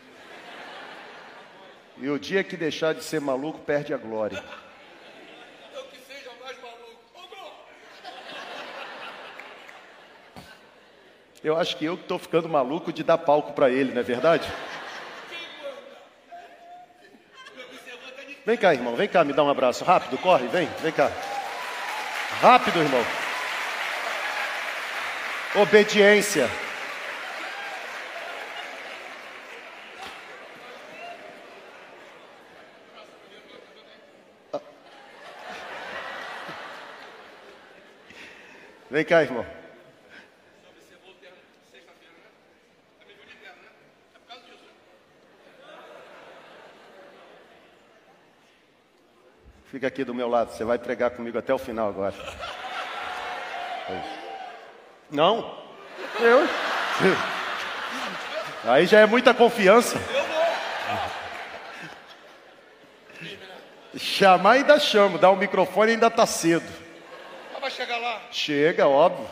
E o dia que deixar de ser maluco, perde a glória. Eu acho que eu estou ficando maluco de dar palco para ele, não é verdade? Vem cá, irmão, vem cá, me dá um abraço. Rápido, corre, vem, vem cá. Rápido, irmão. Obediência. Vem cá, irmão. Fica aqui do meu lado, você vai pregar comigo até o final agora. Não? Eu? Aí já é muita confiança. Chamar ainda chamo, dar o um microfone ainda está cedo. Mas vai chegar lá. Chega, óbvio.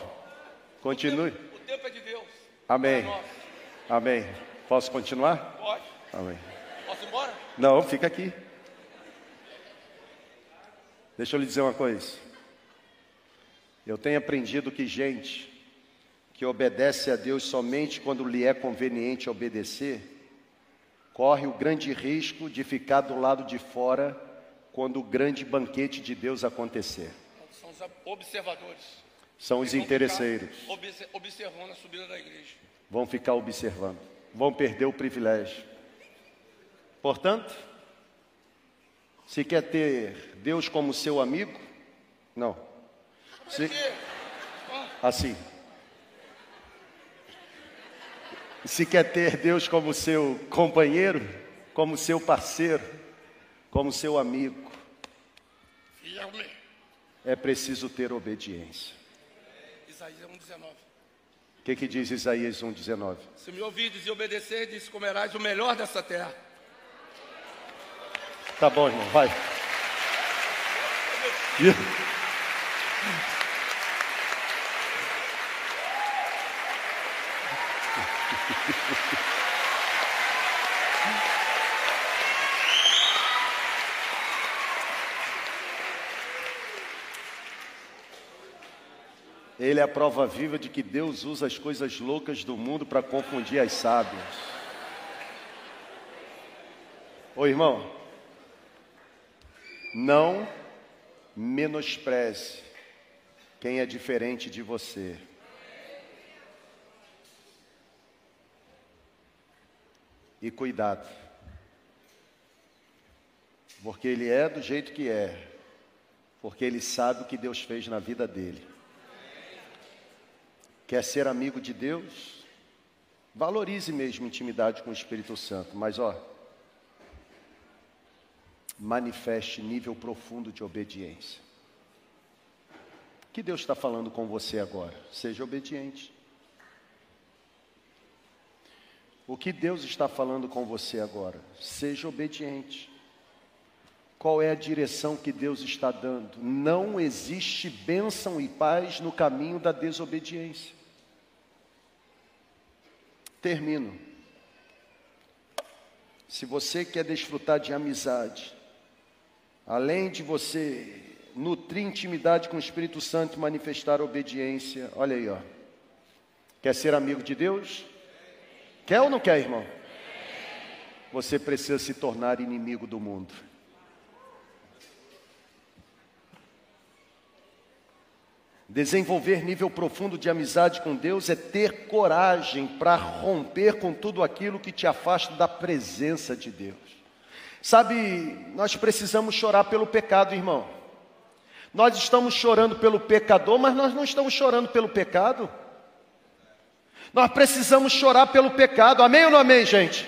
Continue. O tempo, o tempo é de Deus. Amém. Amém. Posso continuar? Pode. Amém. Posso ir embora? Não, fica aqui. Deixa eu lhe dizer uma coisa. Eu tenho aprendido que gente que obedece a Deus somente quando lhe é conveniente obedecer, corre o grande risco de ficar do lado de fora quando o grande banquete de Deus acontecer. São os observadores. São os interesseiros. Observando a subida da igreja. Vão ficar observando. Vão perder o privilégio. Portanto, Se quer ter Deus como seu amigo? Não. Se... Assim. Se quer ter Deus como seu companheiro, como seu parceiro, como seu amigo, é preciso ter obediência. Isaías 1,19. O que, que diz Isaías 1,19? Se me ouvides e obedecerdes, comerás o melhor dessa terra. Tá bom, irmão, vai. Ele é a prova viva de que Deus usa as coisas loucas do mundo para confundir as sábias. Ô irmão, não menospreze quem é diferente de você. E cuidado, porque ele é do jeito que é, porque ele sabe o que Deus fez na vida dele. Quer ser amigo de Deus? Valorize mesmo intimidade com o Espírito Santo, mas ó, manifeste nível profundo de obediência. O que Deus está falando com você agora? Seja obediente. O que Deus está falando com você agora? Seja obediente. Qual é a direção que Deus está dando? Não existe bênção e paz no caminho da desobediência. Termino. Se você quer desfrutar de amizade, além de você nutrir intimidade com o Espírito Santo e manifestar obediência, olha aí, ó. Quer ser amigo de Deus? Quer ou não quer, irmão? Você precisa se tornar inimigo do mundo. Desenvolver nível profundo de amizade com Deus é ter coragem para romper com tudo aquilo que te afasta da presença de Deus. Sabe, nós precisamos chorar pelo pecado, irmão. Nós estamos chorando pelo pecador, mas nós não estamos chorando pelo pecado. Nós precisamos chorar pelo pecado, amém ou não amém, gente?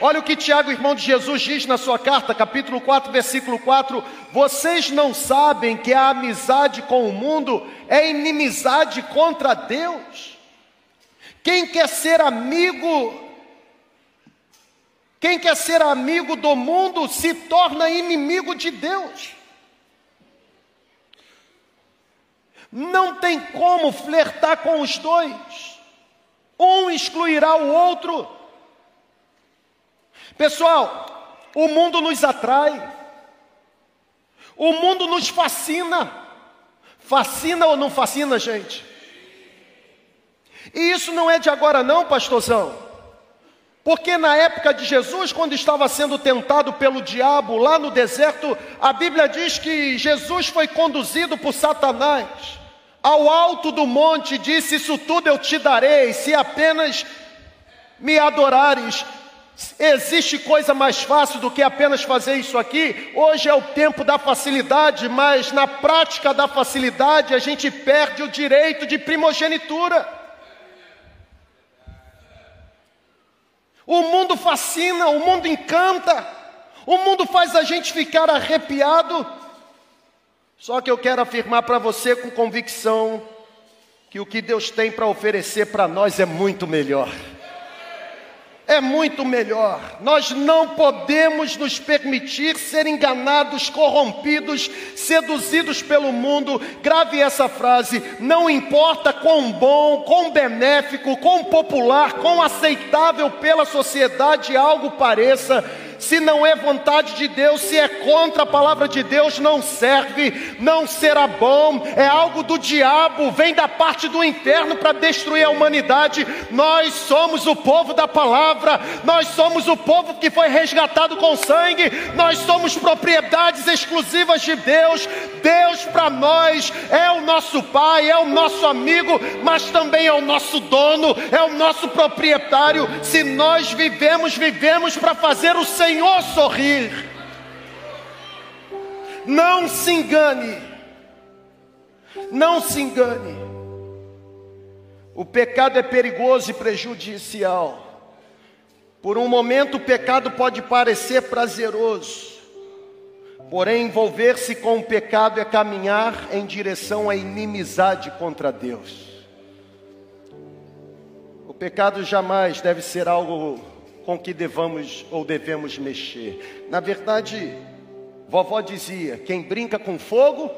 Olha o que Tiago, irmão de Jesus, diz na sua carta, capítulo 4, versículo 4: Vocês não sabem que a amizade com o mundo é inimizade contra Deus? Quem quer ser amigo, quem quer ser amigo do mundo se torna inimigo de Deus. Não tem como flertar com os dois, um excluirá o outro. Pessoal, o mundo nos atrai, o mundo nos fascina. Fascina ou não fascina, gente? E isso não é de agora, não, pastorzão. Porque na época de Jesus, quando estava sendo tentado pelo diabo lá no deserto, a Bíblia diz que Jesus foi conduzido por Satanás ao alto do monte e disse: Isso tudo eu te darei, se apenas me adorares. Existe coisa mais fácil do que apenas fazer isso aqui? Hoje é o tempo da facilidade, mas na prática da facilidade a gente perde o direito de primogenitura. O mundo fascina, o mundo encanta, o mundo faz a gente ficar arrepiado. Só que eu quero afirmar para você com convicção que o que Deus tem para oferecer para nós é muito melhor é muito melhor. Nós não podemos nos permitir ser enganados, corrompidos, seduzidos pelo mundo. Grave essa frase: não importa quão bom, quão benéfico, quão popular, quão aceitável pela sociedade algo pareça, se não é vontade de Deus, se é contra a palavra de Deus, não serve, não será bom, é algo do diabo, vem da parte do inferno para destruir a humanidade. Nós somos o povo da palavra, nós somos o povo que foi resgatado com sangue, nós somos propriedades exclusivas de Deus. Deus para nós é o nosso Pai, é o nosso amigo, mas também é o nosso dono, é o nosso proprietário. Se nós vivemos, vivemos para fazer o Senhor Senhor sorrir. Não se engane. Não se engane. O pecado é perigoso e prejudicial. Por um momento o pecado pode parecer prazeroso, porém envolver-se com o pecado é caminhar em direção à inimizade contra Deus. O pecado jamais deve ser algo com que devamos ou devemos mexer. Na verdade, vovó dizia: quem brinca com fogo,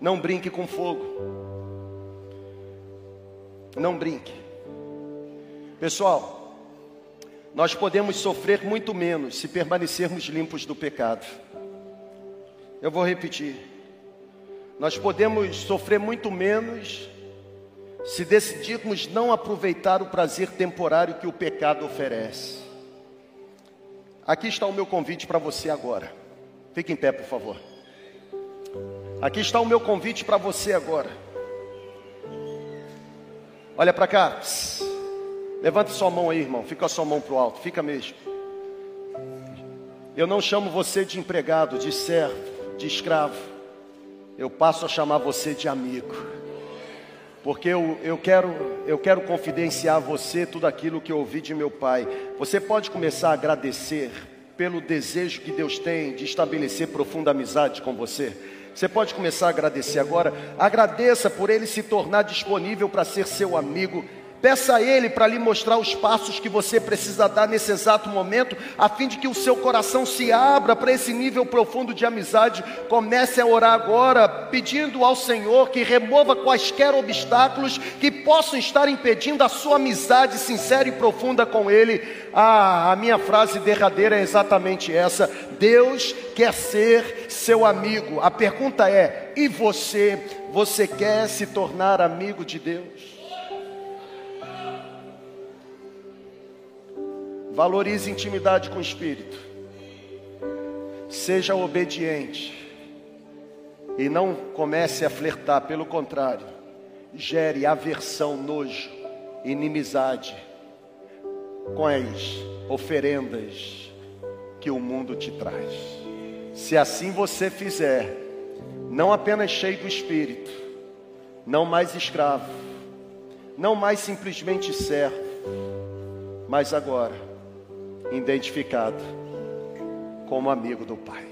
não brinque com fogo. Não brinque. Pessoal, nós podemos sofrer muito menos se permanecermos limpos do pecado. Eu vou repetir. Nós podemos sofrer muito menos se decidirmos não aproveitar o prazer temporário que o pecado oferece. Aqui está o meu convite para você agora. Fique em pé, por favor. Aqui está o meu convite para você agora. Olha para cá. Psst. Levante sua mão aí, irmão. Fica a sua mão para o alto. Fica mesmo. Eu não chamo você de empregado, de servo, de escravo. Eu passo a chamar você de amigo. Porque eu, eu, quero, eu quero confidenciar a você tudo aquilo que eu ouvi de meu pai. Você pode começar a agradecer pelo desejo que Deus tem de estabelecer profunda amizade com você. Você pode começar a agradecer agora. Agradeça por ele se tornar disponível para ser seu amigo Peça a Ele para lhe mostrar os passos que você precisa dar nesse exato momento, a fim de que o seu coração se abra para esse nível profundo de amizade. Comece a orar agora, pedindo ao Senhor que remova quaisquer obstáculos que possam estar impedindo a sua amizade sincera e profunda com Ele. Ah, a minha frase derradeira é exatamente essa: Deus quer ser seu amigo. A pergunta é: e você? Você quer se tornar amigo de Deus? Valorize intimidade com o Espírito. Seja obediente. E não comece a flertar, pelo contrário, gere aversão, nojo, inimizade com as oferendas que o mundo te traz. Se assim você fizer, não apenas cheio do Espírito, não mais escravo, não mais simplesmente servo, mas agora identificado como amigo do Pai.